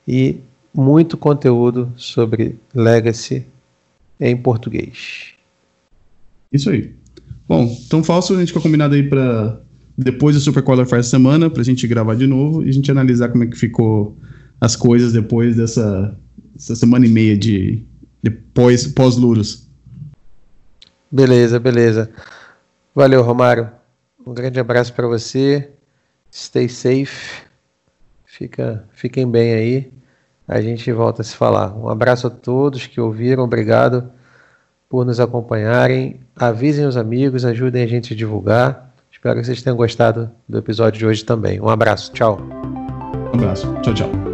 e muito conteúdo sobre Legacy em português. Isso aí. Bom, então falso a gente ficou combinado aí para depois do Super Qualifier semana, para a gente gravar de novo e a gente analisar como é que ficou as coisas depois dessa, dessa semana e meia de, de pós, pós-Luros. Beleza, beleza. Valeu, Romário. Um grande abraço para você. Stay safe. Fica, fiquem bem aí. A gente volta a se falar. Um abraço a todos que ouviram. Obrigado por nos acompanharem. Avisem os amigos, ajudem a gente a divulgar. Espero que vocês tenham gostado do episódio de hoje também. Um abraço. Tchau. Um abraço. Tchau, tchau.